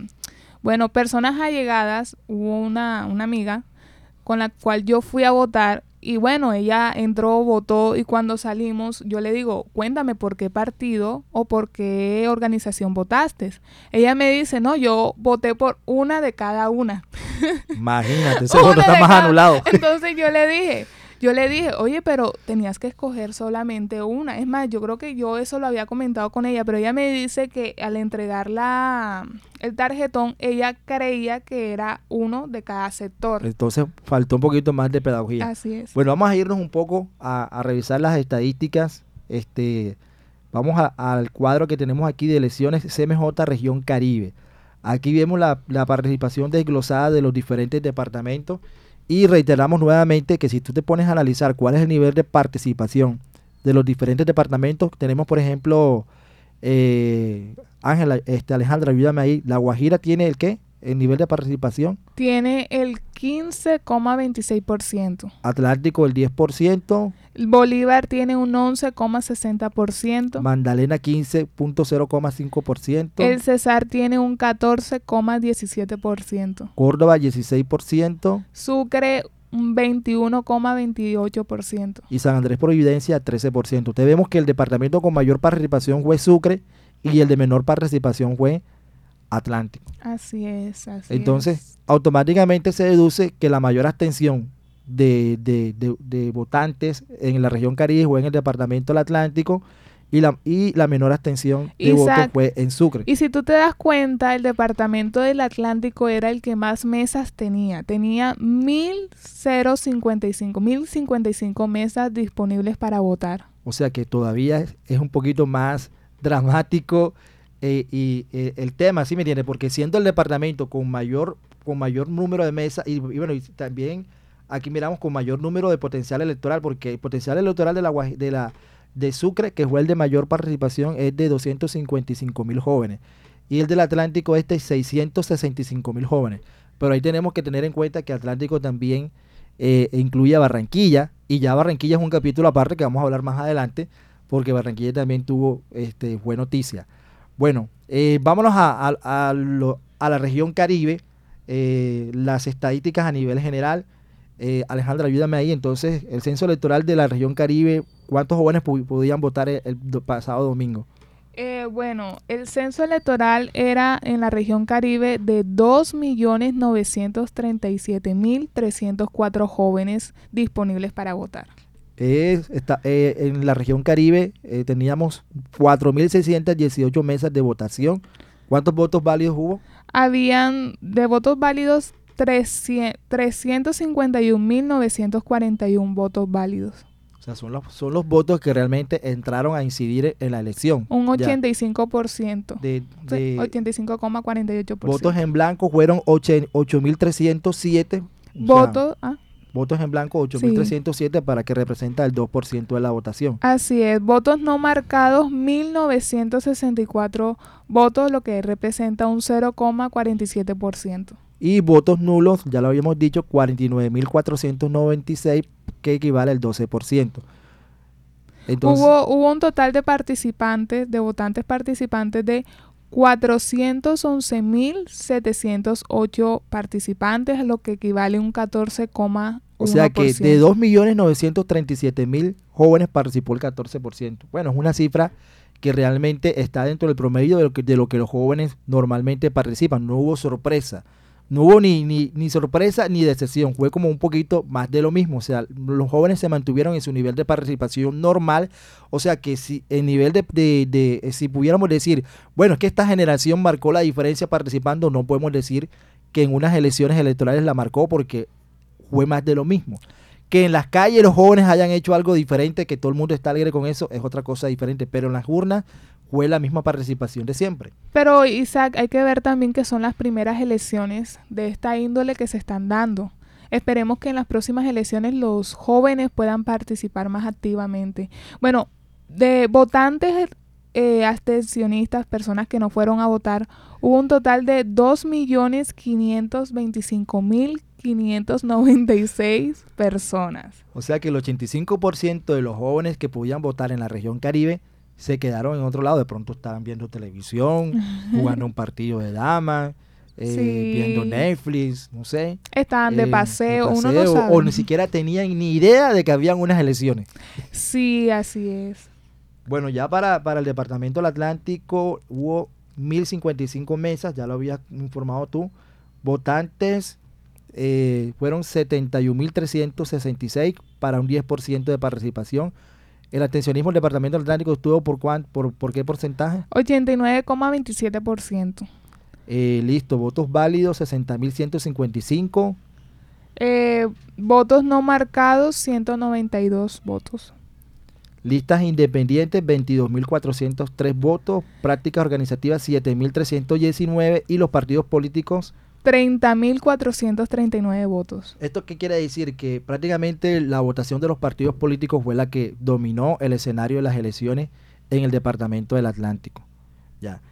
S2: bueno, personas allegadas, hubo una, una amiga con la cual yo fui a votar y bueno, ella entró, votó y cuando salimos yo le digo, cuéntame por qué partido o por qué organización votaste. Ella me dice, no, yo voté por una de cada una.
S1: Imagínate, <laughs> ese voto está más anulado.
S2: Entonces yo le dije, yo le dije, oye, pero tenías que escoger solamente una. Es más, yo creo que yo eso lo había comentado con ella, pero ella me dice que al entregar la, el tarjetón, ella creía que era uno de cada sector.
S1: Entonces faltó un poquito más de pedagogía.
S2: Así es.
S1: Bueno, vamos a irnos un poco a, a revisar las estadísticas. Este, vamos a, al cuadro que tenemos aquí de elecciones CMJ Región Caribe. Aquí vemos la, la participación desglosada de los diferentes departamentos. Y reiteramos nuevamente que si tú te pones a analizar cuál es el nivel de participación de los diferentes departamentos, tenemos por ejemplo, eh, Ángela, este, Alejandra, ayúdame ahí, La Guajira tiene el qué? El nivel de participación.
S2: Tiene el 15,26%.
S1: Atlántico el 10%.
S2: Bolívar tiene un 11,60%.
S1: Magdalena 15.0,5%.
S2: El Cesar tiene un 14,17%.
S1: Córdoba 16%.
S2: Sucre un 21,28%.
S1: Y San Andrés Providencia 13%. Te vemos que el departamento con mayor participación fue Sucre y el de menor participación fue Atlántico.
S2: Así es, así
S1: Entonces,
S2: es.
S1: automáticamente se deduce que la mayor abstención de, de, de, de, votantes en la región Caribe fue en el departamento del Atlántico y la, y la menor abstención de
S2: Isaac,
S1: votos fue en Sucre.
S2: Y si tú te das cuenta, el departamento del Atlántico era el que más mesas tenía. Tenía 1.055, 1.055 mesas disponibles para votar.
S1: O sea que todavía es, es un poquito más dramático eh, y eh, el tema, ¿sí me entiende? Porque siendo el departamento con mayor, con mayor número de mesas y, y, bueno, y también aquí miramos con mayor número de potencial electoral, porque el potencial electoral de la, de la de Sucre, que fue el de mayor participación, es de 255 mil jóvenes. Y el del Atlántico es de 665 mil jóvenes. Pero ahí tenemos que tener en cuenta que Atlántico también eh, incluye a Barranquilla, y ya Barranquilla es un capítulo aparte que vamos a hablar más adelante, porque Barranquilla también tuvo este, fue noticia. Bueno, eh, vámonos a, la región Caribe, eh, las estadísticas a nivel general. Eh, Alejandra, ayúdame ahí. Entonces, el censo electoral de la región Caribe, ¿cuántos jóvenes podían votar el, pasado domingo?
S2: Eh, bueno, el censo electoral era en la región Caribe de 2.937.304 jóvenes disponibles para votar.
S1: Está, en la región Caribe teníamos 4.618 mesas de votación. ¿Cuántos votos válidos hubo?
S2: Habían de votos válidos 351.941 votos válidos.
S1: O sea, son los, son los votos que realmente entraron a incidir en la elección.
S2: Un 85%. De, de 85,48%.
S1: Votos en blanco fueron 8.307.
S2: Votos. Ah.
S1: Votos en blanco 8.307 para que representa el 2% de la votación.
S2: Así es, votos no marcados 1.964 votos, lo que representa un 0,47%.
S1: Y votos nulos, ya lo habíamos dicho, 49.496, que equivale al 12%.
S2: Entonces, hubo, hubo un total de participantes, de votantes participantes de 411.708 participantes, lo que equivale a un 14,1%.
S1: O sea que de 2.937.000 jóvenes participó el 14%. Bueno, es una cifra que realmente está dentro del promedio de lo que, de lo que los jóvenes normalmente participan. No hubo sorpresa. No hubo ni, ni, ni, sorpresa ni decepción, fue como un poquito más de lo mismo. O sea, los jóvenes se mantuvieron en su nivel de participación normal. O sea, que si el nivel de, de, eh, si pudiéramos decir, bueno, es que esta generación marcó la diferencia participando, no podemos decir que en unas elecciones electorales la marcó porque fue más de lo mismo. Que en las calles los jóvenes hayan hecho algo diferente, que todo el mundo está alegre con eso, es otra cosa diferente. Pero en las urnas fue la misma participación de siempre.
S2: Pero Isaac, hay que ver también que son las primeras elecciones de esta índole que se están dando. Esperemos que en las próximas elecciones los jóvenes puedan participar más activamente. Bueno, de votantes eh, abstencionistas, personas que no fueron a votar, hubo un total de 2.525.596 personas.
S1: O sea que el 85% de los jóvenes que podían votar en la región Caribe se quedaron en otro lado, de pronto estaban viendo televisión, <laughs> jugando un partido de damas, eh, viendo Netflix, no sé.
S2: Estaban de, eh, paseo, uno no sabe.
S1: O ni siquiera tenían ni idea de que habían unas elecciones.
S2: Sí, así es.
S1: Bueno, ya para, para el Departamento del Atlántico hubo 1055 mesas, ya lo habías informado tú. Votantes eh, fueron 71.366 para un 10% de participación. El atencionismo del Departamento del Atlántico estuvo por, por, por qué porcentaje?
S2: 89,27%.
S1: Eh, listo, votos válidos 60.155.
S2: Eh, votos no marcados 192 votos.
S1: Listas independientes 22.403 votos, prácticas organizativas 7.319 y los partidos políticos
S2: 30.439 votos.
S1: ¿Esto qué quiere decir? Que prácticamente la votación de los partidos políticos fue la que dominó el escenario de las elecciones en el departamento del Atlántico. Ya.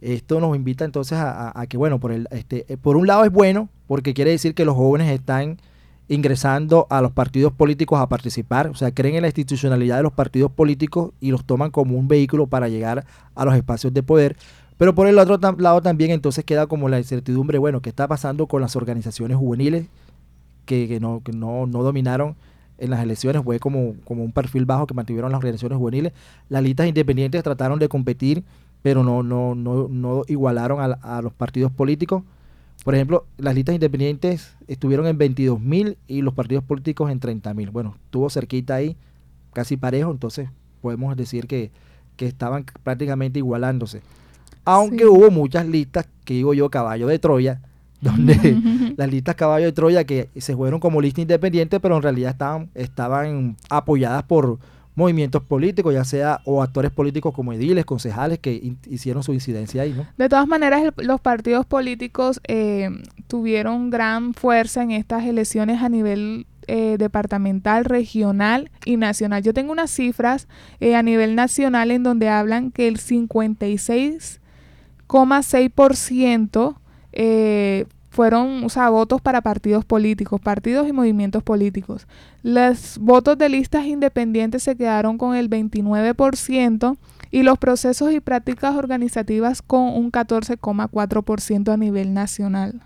S1: Esto nos invita entonces a, que, bueno, por, el, este, eh, por un lado es bueno, porque quiere decir que los jóvenes están ingresando a los partidos políticos a participar, o sea, creen en la institucionalidad de los partidos políticos y los toman como un vehículo para llegar a los espacios de poder, pero por el otro lado también entonces queda como la incertidumbre, bueno, ¿qué está pasando con las organizaciones juveniles que, no, dominaron en las elecciones? Fue como, un perfil bajo que mantuvieron las organizaciones juveniles. Las listas independientes trataron de competir, pero no igualaron a, a los partidos políticos. Por ejemplo, las listas independientes estuvieron en 22 mil y los partidos políticos en 30 mil. Bueno, estuvo cerquita ahí, casi parejo, entonces podemos decir que, que estaban prácticamente igualándose. Aunque hubo muchas listas, que digo yo, caballo de Troya, <laughs> donde las listas caballo de Troya que se fueron como lista independiente, pero en realidad estaban, estaban apoyadas por movimientos políticos, ya sea o actores políticos como ediles, concejales que hicieron su incidencia ahí, ¿no?
S2: De todas maneras, los partidos políticos eh, tuvieron gran fuerza en estas elecciones a nivel eh, departamental, regional y nacional. Yo tengo unas cifras eh, a nivel nacional en donde hablan que el 56 6% eh, fueron o sea, votos para partidos políticos, partidos y movimientos políticos. Los votos de listas independientes se quedaron con el 29% y los procesos y prácticas organizativas con un 14,4% a nivel nacional.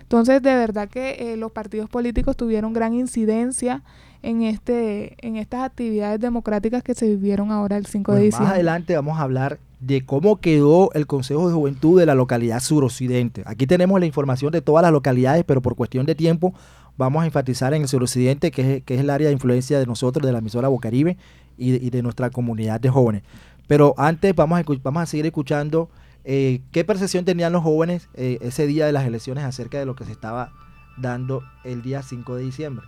S2: Entonces, de verdad que eh, los partidos políticos tuvieron gran incidencia en este en estas actividades democráticas que se vivieron ahora el 5 de diciembre.
S1: Más adelante vamos a hablar de cómo quedó el Consejo de Juventud de la localidad suroccidente. Aquí tenemos la información de todas las localidades, pero por cuestión de tiempo vamos a enfatizar en el suroccidente, que es, que es el área de influencia de nosotros, de la emisora Bocaribe y de, y de nuestra comunidad de jóvenes. Pero antes vamos a, vamos a seguir escuchando eh, qué percepción tenían los jóvenes eh, ese día de las elecciones acerca de lo que se estaba dando el día 5 de diciembre.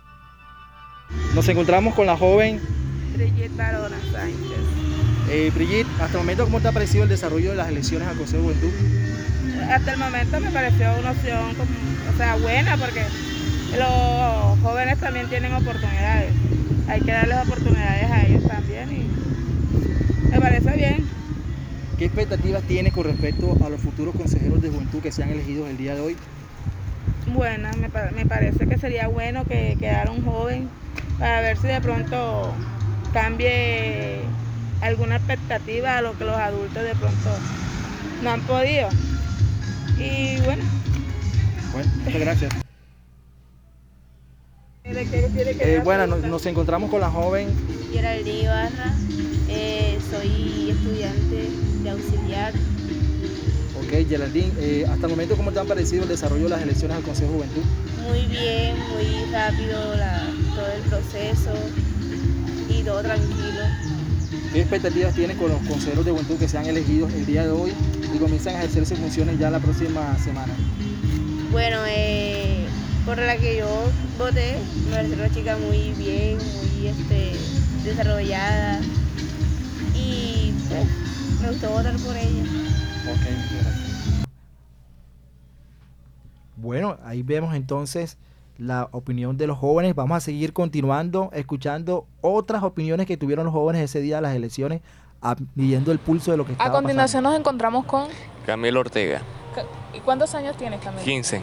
S1: Nos encontramos con la joven
S7: Barona Sánchez.
S1: Eh, Brigitte. Hasta el momento, ¿cómo te ha parecido el desarrollo de las elecciones al Consejo de Juventud?
S7: Hasta el momento me pareció una opción, como- o sea, buena porque los jóvenes también tienen oportunidades. Hay que darles oportunidades a ellos también y me parece bien.
S1: ¿Qué expectativas tienes con respecto a los futuros consejeros de juventud que sean elegidos el día de hoy?
S7: Buena, me, me parece que sería bueno que quedara un joven para ver si de pronto cambie alguna expectativa a lo que los adultos de pronto no han podido. Y bueno,
S1: Bueno, muchas gracias. Eh, bueno, nos, nos encontramos con la joven
S8: Geraldine Ibarra, eh, soy estudiante de auxiliar.
S1: Ok, Geraldine, eh, hasta el momento, ¿cómo te han parecido el desarrollo de las elecciones al Consejo de Juventud?
S8: Muy bien, muy rápido la- todo el proceso y todo tranquilo.
S1: ¿Qué expectativas tienes con los consejeros de juventud que sean elegidos el día de hoy y comienzan a ejercer sus funciones ya la próxima semana?
S8: Bueno, eh, por la que yo voté, me pareció una chica muy bien, muy este, desarrollada y pues, me gustó votar por ella.
S1: Ok, gracias. Bueno, ahí vemos entonces la opinión de los jóvenes. Vamos a seguir continuando, escuchando otras opiniones que tuvieron los jóvenes ese día de las elecciones, a- midiendo el pulso de lo que
S2: A
S1: estaba
S2: continuación nos encontramos con...
S9: Camilo Ortega,
S2: ¿Y cuántos años tienes, Camilo?
S9: 15.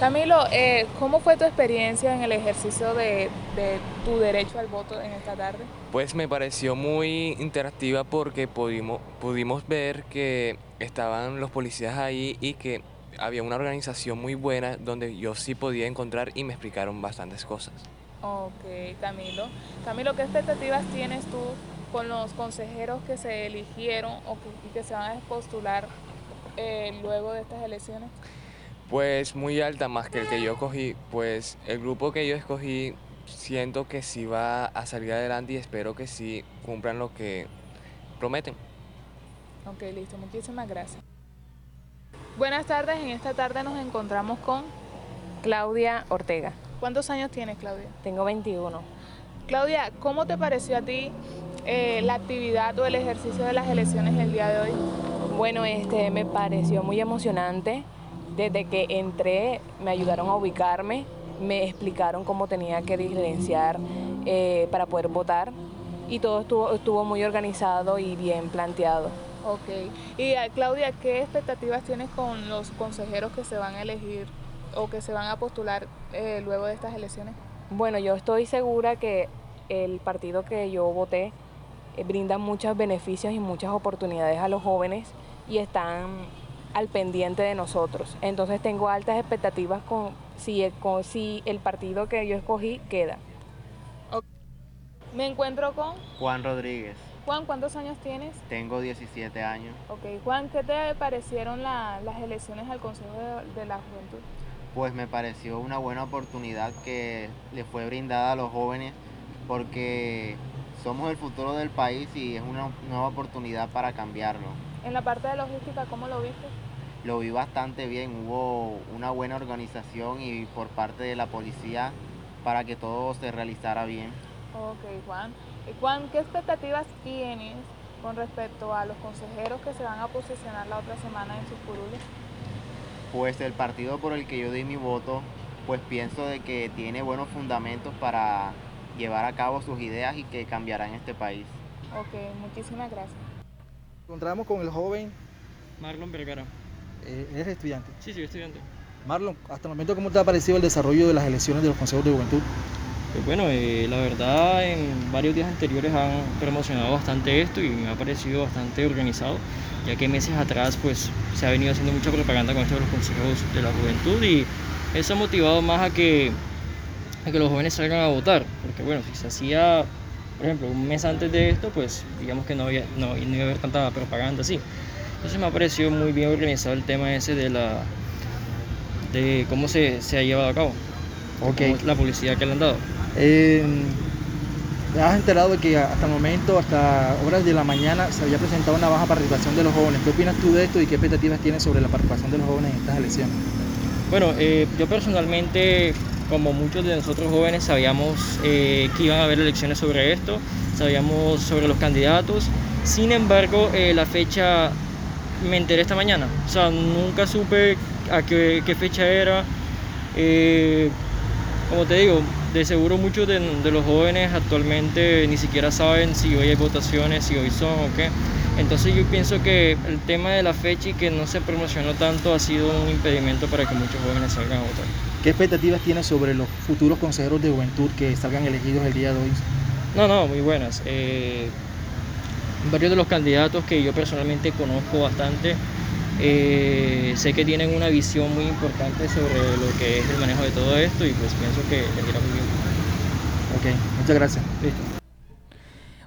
S2: Camilo, eh, ¿cómo fue tu experiencia en el ejercicio de, de tu derecho al voto en esta tarde?
S9: Pues me pareció muy interactiva porque pudimos, pudimos ver que estaban los policías ahí y que había una organización muy buena donde yo sí podía encontrar y me explicaron bastantes cosas.
S2: Ok, Camilo. Camilo, ¿qué expectativas tienes tú con los consejeros que se eligieron o que, y que se van a postular eh, luego de estas elecciones?
S9: Pues muy alta más que el que yo escogí, pues el grupo que yo escogí siento que sí va a salir adelante y espero que sí cumplan lo que prometen.
S2: Ok, listo. Muchísimas gracias. Buenas tardes. En esta tarde nos encontramos con...
S10: Claudia Ortega,
S2: ¿Cuántos años tienes, Claudia?
S10: tengo 21.
S2: Claudia, ¿cómo te pareció a ti eh, la actividad o el ejercicio de las elecciones el día de hoy?
S10: Bueno, este me pareció muy emocionante. Desde que entré me ayudaron a ubicarme, me explicaron cómo tenía que diligenciar eh, para poder votar y todo estuvo, estuvo muy organizado y bien planteado.
S2: Ok. Y eh, Claudia, ¿qué expectativas tienes con los consejeros que se van a elegir o que se van a postular eh, luego de estas elecciones?
S10: Bueno, yo estoy segura que el partido que yo voté eh, brinda muchos beneficios y muchas oportunidades a los jóvenes y están al pendiente de nosotros. Entonces tengo altas expectativas con si el, con, si el partido que yo escogí queda.
S2: Me encuentro con
S11: Juan Rodríguez,
S2: Juan, ¿cuántos años tienes?
S11: tengo 17 años.
S2: Ok, Juan, ¿qué te parecieron la- las elecciones al Consejo de, de la Juventud?
S11: Pues me pareció una buena oportunidad que le fue brindada a los jóvenes porque somos el futuro del país y es una nueva oportunidad para cambiarlo.
S2: En la parte de logística, ¿cómo lo viste?
S11: Lo vi bastante bien, hubo una buena organización y por parte de la policía para que todo se realizara bien.
S2: Ok, Juan. Y Juan, ¿qué expectativas tienes con respecto a los consejeros que se van a posicionar la otra semana en sus curules?
S11: Pues el partido por el que yo di mi voto, pues pienso de que tiene buenos fundamentos para llevar a cabo sus ideas y que cambiarán este país.
S2: Ok, muchísimas gracias.
S1: Encontramos con el joven,
S12: Marlon Vergara.
S1: eh, eres estudiante.
S12: Sí, sí, estudiante.
S1: Marlon, hasta el momento, ¿cómo te ha parecido el desarrollo de las elecciones de los consejos de juventud?
S12: Pues bueno, eh, la verdad en varios días anteriores han promocionado bastante esto y me ha parecido bastante organizado, ya que meses atrás pues se ha venido haciendo mucha propaganda con esto de los consejos de la juventud y eso ha motivado más a que, a que los jóvenes salgan a votar, porque bueno, si se hacía, por ejemplo, un mes antes de esto, pues digamos que no, había, no, no iba a haber tanta propaganda así. Entonces me ha parecido muy bien organizado el tema ese de la de cómo se, se ha llevado a cabo.
S1: Ok.
S12: La publicidad que le han dado.
S1: Eh, has enterado que hasta el momento, hasta horas de la mañana, se había presentado una baja participación de los jóvenes. ¿Qué opinas tú de esto y qué expectativas tienes sobre la participación de los jóvenes en estas elecciones?
S12: Bueno, eh, yo personalmente, como muchos de nosotros jóvenes, sabíamos eh, que iban a haber elecciones sobre esto, sabíamos sobre los candidatos. Sin embargo, eh, la fecha me enteré esta mañana. O sea, nunca supe a qué fecha era. Como te digo, de seguro muchos de, de, los jóvenes actualmente ni siquiera saben si hoy hay votaciones, si hoy son o qué. Entonces yo pienso que el tema de la fecha y que no se promocionó tanto ha sido un impedimento para que muchos jóvenes salgan a votar.
S1: ¿Qué expectativas tienes sobre los futuros consejeros de juventud que salgan elegidos el día de hoy?
S12: No, no, muy buenas. Eh, varios de los candidatos que yo personalmente conozco bastante, eh, sé que tienen una visión muy importante sobre lo que es el manejo de todo esto y pues pienso que les irá muy bien.
S1: Ok, muchas gracias.
S12: Listo.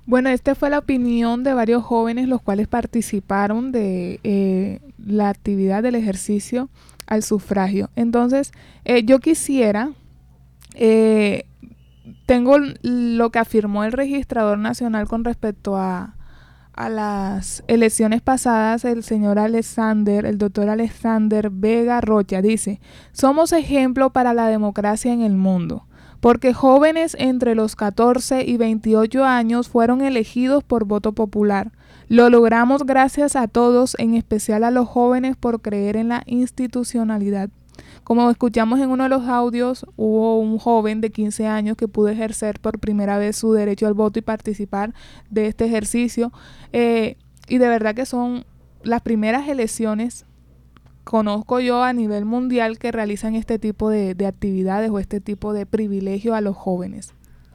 S2: Bueno, esta fue la opinión de varios jóvenes los cuales participaron de eh, la actividad del ejercicio al sufragio. Entonces, eh, yo quisiera, eh, tengo lo que afirmó el registrador nacional con respecto a, a las elecciones pasadas, el señor Alexander, el doctor Alexander Vega Rocha, dice, somos ejemplo para la democracia en el mundo porque jóvenes entre los 14 y 28 años fueron elegidos por voto popular. Lo logramos gracias a todos, en especial a los jóvenes, por creer en la institucionalidad. Como escuchamos en uno de los audios, hubo un joven de 15 años que pudo ejercer por primera vez su derecho al voto y participar de este ejercicio. Eh, y de verdad que son las primeras elecciones conozco yo a nivel mundial que realizan este tipo de, de actividades o este tipo de privilegio a los jóvenes.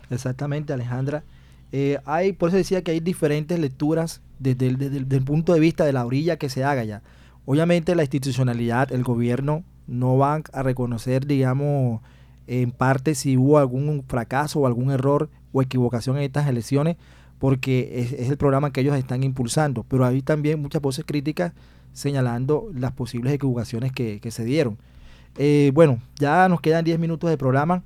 S1: Exactamente, Alejandra. Eh, hay, por eso decía que hay diferentes lecturas desde el, desde, el, desde el, punto de vista de la orilla que se haga ya. Obviamente la institucionalidad, el gobierno no van a reconocer, digamos, en parte si hubo algún fracaso o algún error o equivocación en estas elecciones, porque es, el programa que ellos están impulsando. Pero hay también muchas voces críticas señalando las posibles equivocaciones que, se dieron. Eh, bueno, ya nos quedan 10 minutos de programa.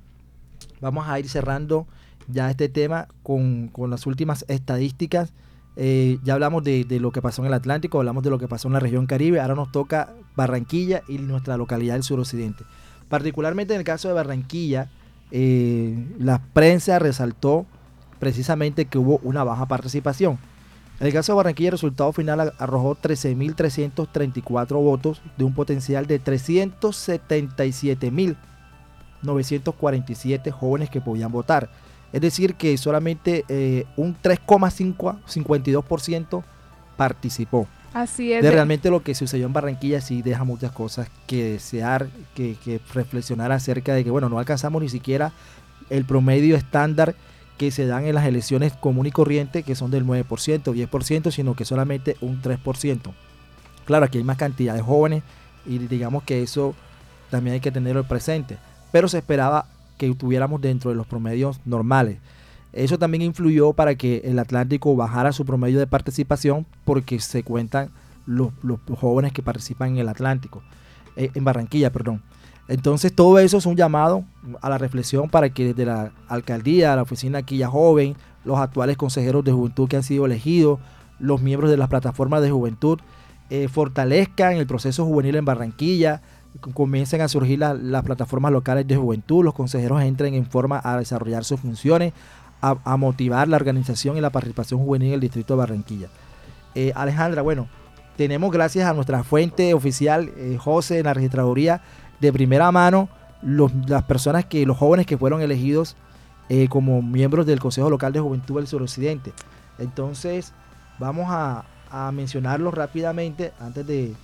S1: Vamos a ir cerrando ya este tema con las últimas estadísticas. Eh, ya hablamos de, lo que pasó en el Atlántico, hablamos de lo que pasó en la región Caribe, ahora nos toca Barranquilla y nuestra localidad del suroccidente. Particularmente en el caso de Barranquilla, eh, la prensa resaltó precisamente que hubo una baja participación. En el caso de Barranquilla, el resultado final arrojó 13.334 votos de un potencial de 377.947 jóvenes que podían votar. Es decir, que solamente eh, un 3,52% participó.
S2: Así es.
S1: De realmente lo que sucedió en Barranquilla sí deja muchas cosas que desear, que, que reflexionar acerca de que, bueno, no alcanzamos ni siquiera el promedio estándar que se dan en las elecciones común y corriente, que son del 9%, 10%, sino que solamente un 3%. Claro, aquí hay más cantidad de jóvenes y digamos que eso también hay que tenerlo presente. Pero se esperaba que estuviéramos dentro de los promedios normales. Eso también influyó para que el Atlántico bajara su promedio de participación porque se cuentan los, los jóvenes que participan en el Atlántico, eh, en Barranquilla, perdón. Entonces todo eso es un llamado a la reflexión para que desde la alcaldía, la oficina Quilla Joven, los actuales consejeros de juventud que han sido elegidos, los miembros de las plataformas de juventud, eh, fortalezcan el proceso juvenil en Barranquilla, comiencen a surgir la, las plataformas locales de juventud, los consejeros entren en forma a desarrollar sus funciones, a, motivar la organización y la participación juvenil en el distrito de Barranquilla. Eh, Alejandra, bueno, tenemos gracias a nuestra fuente oficial, eh, José, en la registraduría, de primera mano los, las personas que, los jóvenes que fueron elegidos eh, como miembros del Consejo Local de Juventud del Suroccidente. Entonces, vamos a, a mencionarlos rápidamente antes de,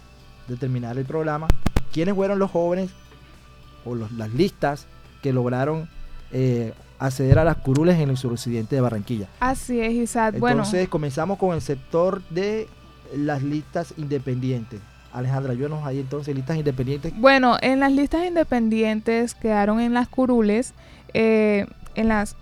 S1: de, terminar el programa. ¿Quiénes fueron los jóvenes o los, las listas que lograron eh, acceder a las curules en el suroccidente de Barranquilla.
S2: Así es, Isaac. Bueno,
S1: Entonces comenzamos con el sector de las listas independientes. Alejandra, ayúdanos ahí entonces, listas independientes.
S2: bueno, en las listas independientes quedaron en las curules, eh, en las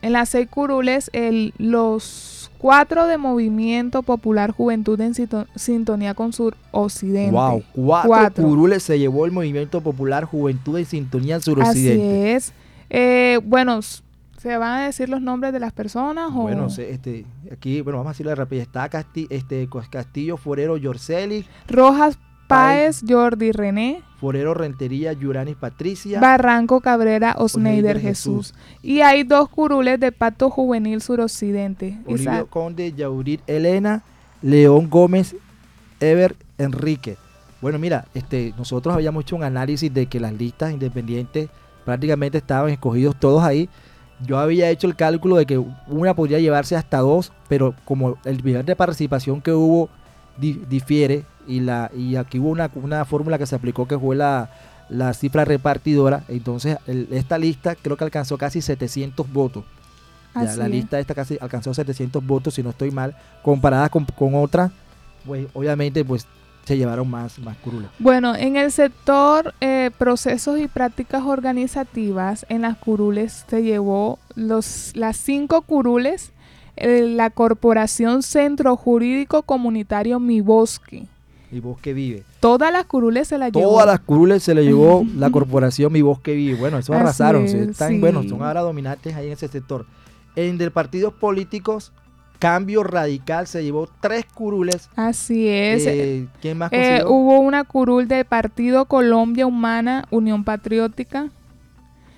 S2: en las seis curules, el, los cuatro de Movimiento Popular Juventud en sinto- sintonía con Suroccidente.
S1: Wow, cuatro,
S2: Cuatro.
S1: curules se llevó el Movimiento Popular Juventud en Sintonía al
S2: Así
S1: Suroccidente.
S2: es. Eh, bueno, ¿se van a decir los nombres de las personas? O?
S1: Bueno, este, aquí, bueno, vamos a decirlo de rápido. Está Casti- este, Castillo Forero Yorceli,
S2: Rojas Páez, Jordi René,
S1: Forero Rentería Yuranis Patricia.
S2: Barranco Cabrera, Osneider Jesús. Y hay dos curules de Pacto Juvenil Suroccidente.
S1: Olivio. Conde, Yaurit Elena, León Gómez, Ever Enrique. Bueno, mira, este, nosotros habíamos hecho un análisis de que las listas independientes prácticamente estaban escogidos todos ahí. Yo había hecho el cálculo de que una podría llevarse hasta dos, pero como el nivel de participación que hubo di- difiere y la y aquí hubo una, una fórmula que se aplicó que fue la, la cifra repartidora, entonces el- esta lista creo que alcanzó casi 700 votos. Ya la
S2: es.
S1: lista esta casi alcanzó 700 votos, si no estoy mal, comparadas con, con otras, pues obviamente pues se llevaron más, más curules.
S2: Bueno, en el sector eh, procesos y prácticas organizativas, en las curules se llevó los, las cinco curules, eh, la Corporación Centro Jurídico Comunitario Mi Bosque.
S1: Mi Bosque Vive.
S2: Todas las curules se las llevó.
S1: Todas las curules se le llevó <laughs> la corporación Mi Bosque Vive. Bueno, eso
S2: Así
S1: arrasaron.
S2: es,
S1: están,
S2: sí.
S1: bueno, son ahora dominantes ahí en ese sector. En de partidos políticos, Cambio Radical se llevó tres curules.
S2: Así es.
S1: Eh, ¿Quién más
S2: Eh, hubo una curul de Partido Colombia Humana, Unión Patriótica.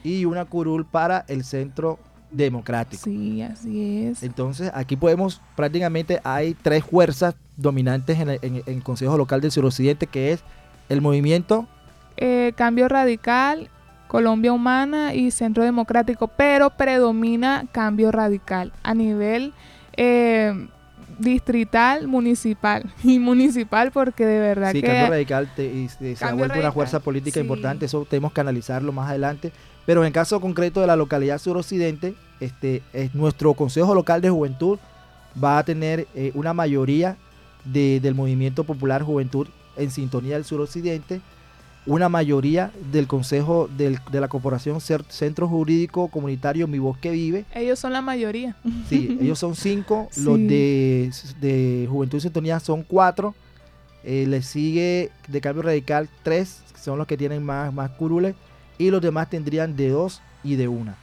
S1: Y una curul para el Centro Democrático.
S2: Sí, así es.
S1: Entonces, aquí podemos, prácticamente hay tres fuerzas dominantes en el, en- en el Consejo Local del Suroccidente, que es el movimiento,
S2: Eh, Cambio Radical, Colombia Humana y Centro Democrático, pero predomina Cambio Radical a nivel eh, distrital, municipal <laughs> y municipal porque de verdad
S1: sí,
S2: que
S1: Cambio Radical te- y se, se ha vuelto una fuerza política
S2: sí.
S1: importante, eso tenemos que analizarlo más adelante. Pero en el caso concreto de la localidad suroccidente, este, es nuestro Consejo Local de Juventud va a tener eh, una mayoría de- del Movimiento Popular Juventud en sintonía del suroccidente, una mayoría del Consejo del- de la Corporación Centro Jurídico Comunitario Mi Bosque Vive,
S2: ellos son la mayoría.
S1: Sí, ellos son cinco, <laughs> los de, de Juventud y Sintonía son cuatro, eh, le sigue de Cambio Radical tres, que son los que tienen más, más curules, y los demás tendrían de dos y de una.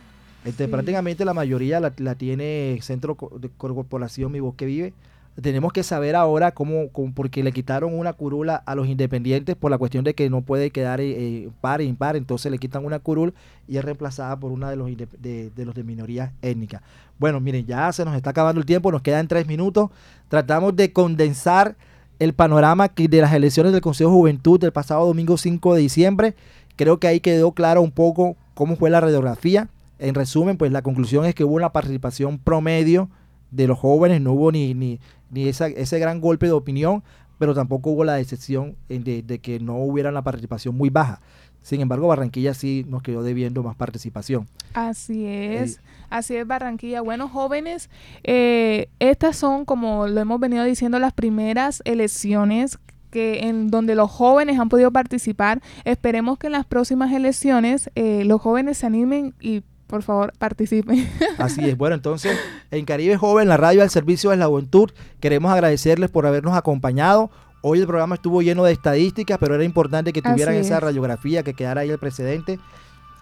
S1: Este,
S2: Sí.
S1: Prácticamente la mayoría la, la tiene Centro de Corporación Mi Bosque Vive. Tenemos que saber ahora cómo, cómo- porque le quitaron una curula a los independientes por la cuestión de que no puede quedar eh, eh, par e impar, entonces le quitan una curul y es reemplazada por una de los, de los de minorías étnicas. Bueno, miren, ya se nos está acabando el tiempo, nos quedan tres minutos. Tratamos de condensar el panorama que- de las elecciones del Consejo de Juventud del pasado domingo 5 de diciembre. Creo que ahí quedó claro un poco cómo fue la radiografía. En resumen, pues la conclusión es que hubo una participación promedio de los jóvenes, no hubo ni, ni, ni esa- ese gran golpe de opinión, pero tampoco hubo la decepción de, de que no hubiera una participación muy baja. Sin embargo, Barranquilla sí nos quedó debiendo más participación.
S2: Así es, así es Barranquilla. Bueno, jóvenes, eh, estas son, como lo hemos venido diciendo, las primeras elecciones que en donde los jóvenes han podido participar. Esperemos que en las próximas elecciones eh, los jóvenes se animen y por favor participen. <laughs>
S1: Así es. Bueno, entonces, en Caribe Joven, la radio al servicio de la juventud, queremos agradecerles por habernos acompañado. Hoy el programa estuvo lleno de estadísticas, pero era importante que tuvieran esa
S2: es.
S1: radiografía, que quedara ahí el precedente.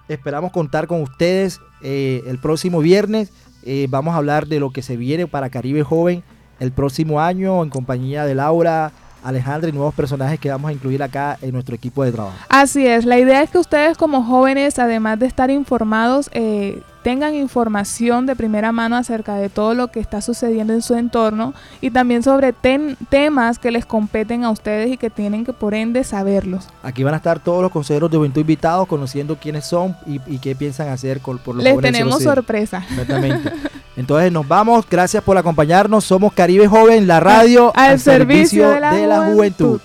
S1: Esperamos contar con ustedes eh, el próximo viernes. Eh, vamos a hablar de lo que se viene para Caribe Joven el próximo año en compañía de Laura, Alejandra y nuevos personajes que vamos a incluir acá en nuestro equipo de trabajo.
S2: Así es, la idea es que ustedes como jóvenes, además de estar informados, eh, tengan información de primera mano acerca de todo lo que está sucediendo en su entorno y también sobre ten- temas que les competen a ustedes y que tienen que por ende saberlos.
S1: Aquí van a estar todos los consejeros de juventud invitados, conociendo quiénes son y, y qué piensan hacer con, por los
S2: Les tenemos sorpresa.
S1: Exactamente. <laughs> Entonces nos vamos, gracias por acompañarnos. Somos Caribe Joven, la radio
S2: Al servicio de la juventud.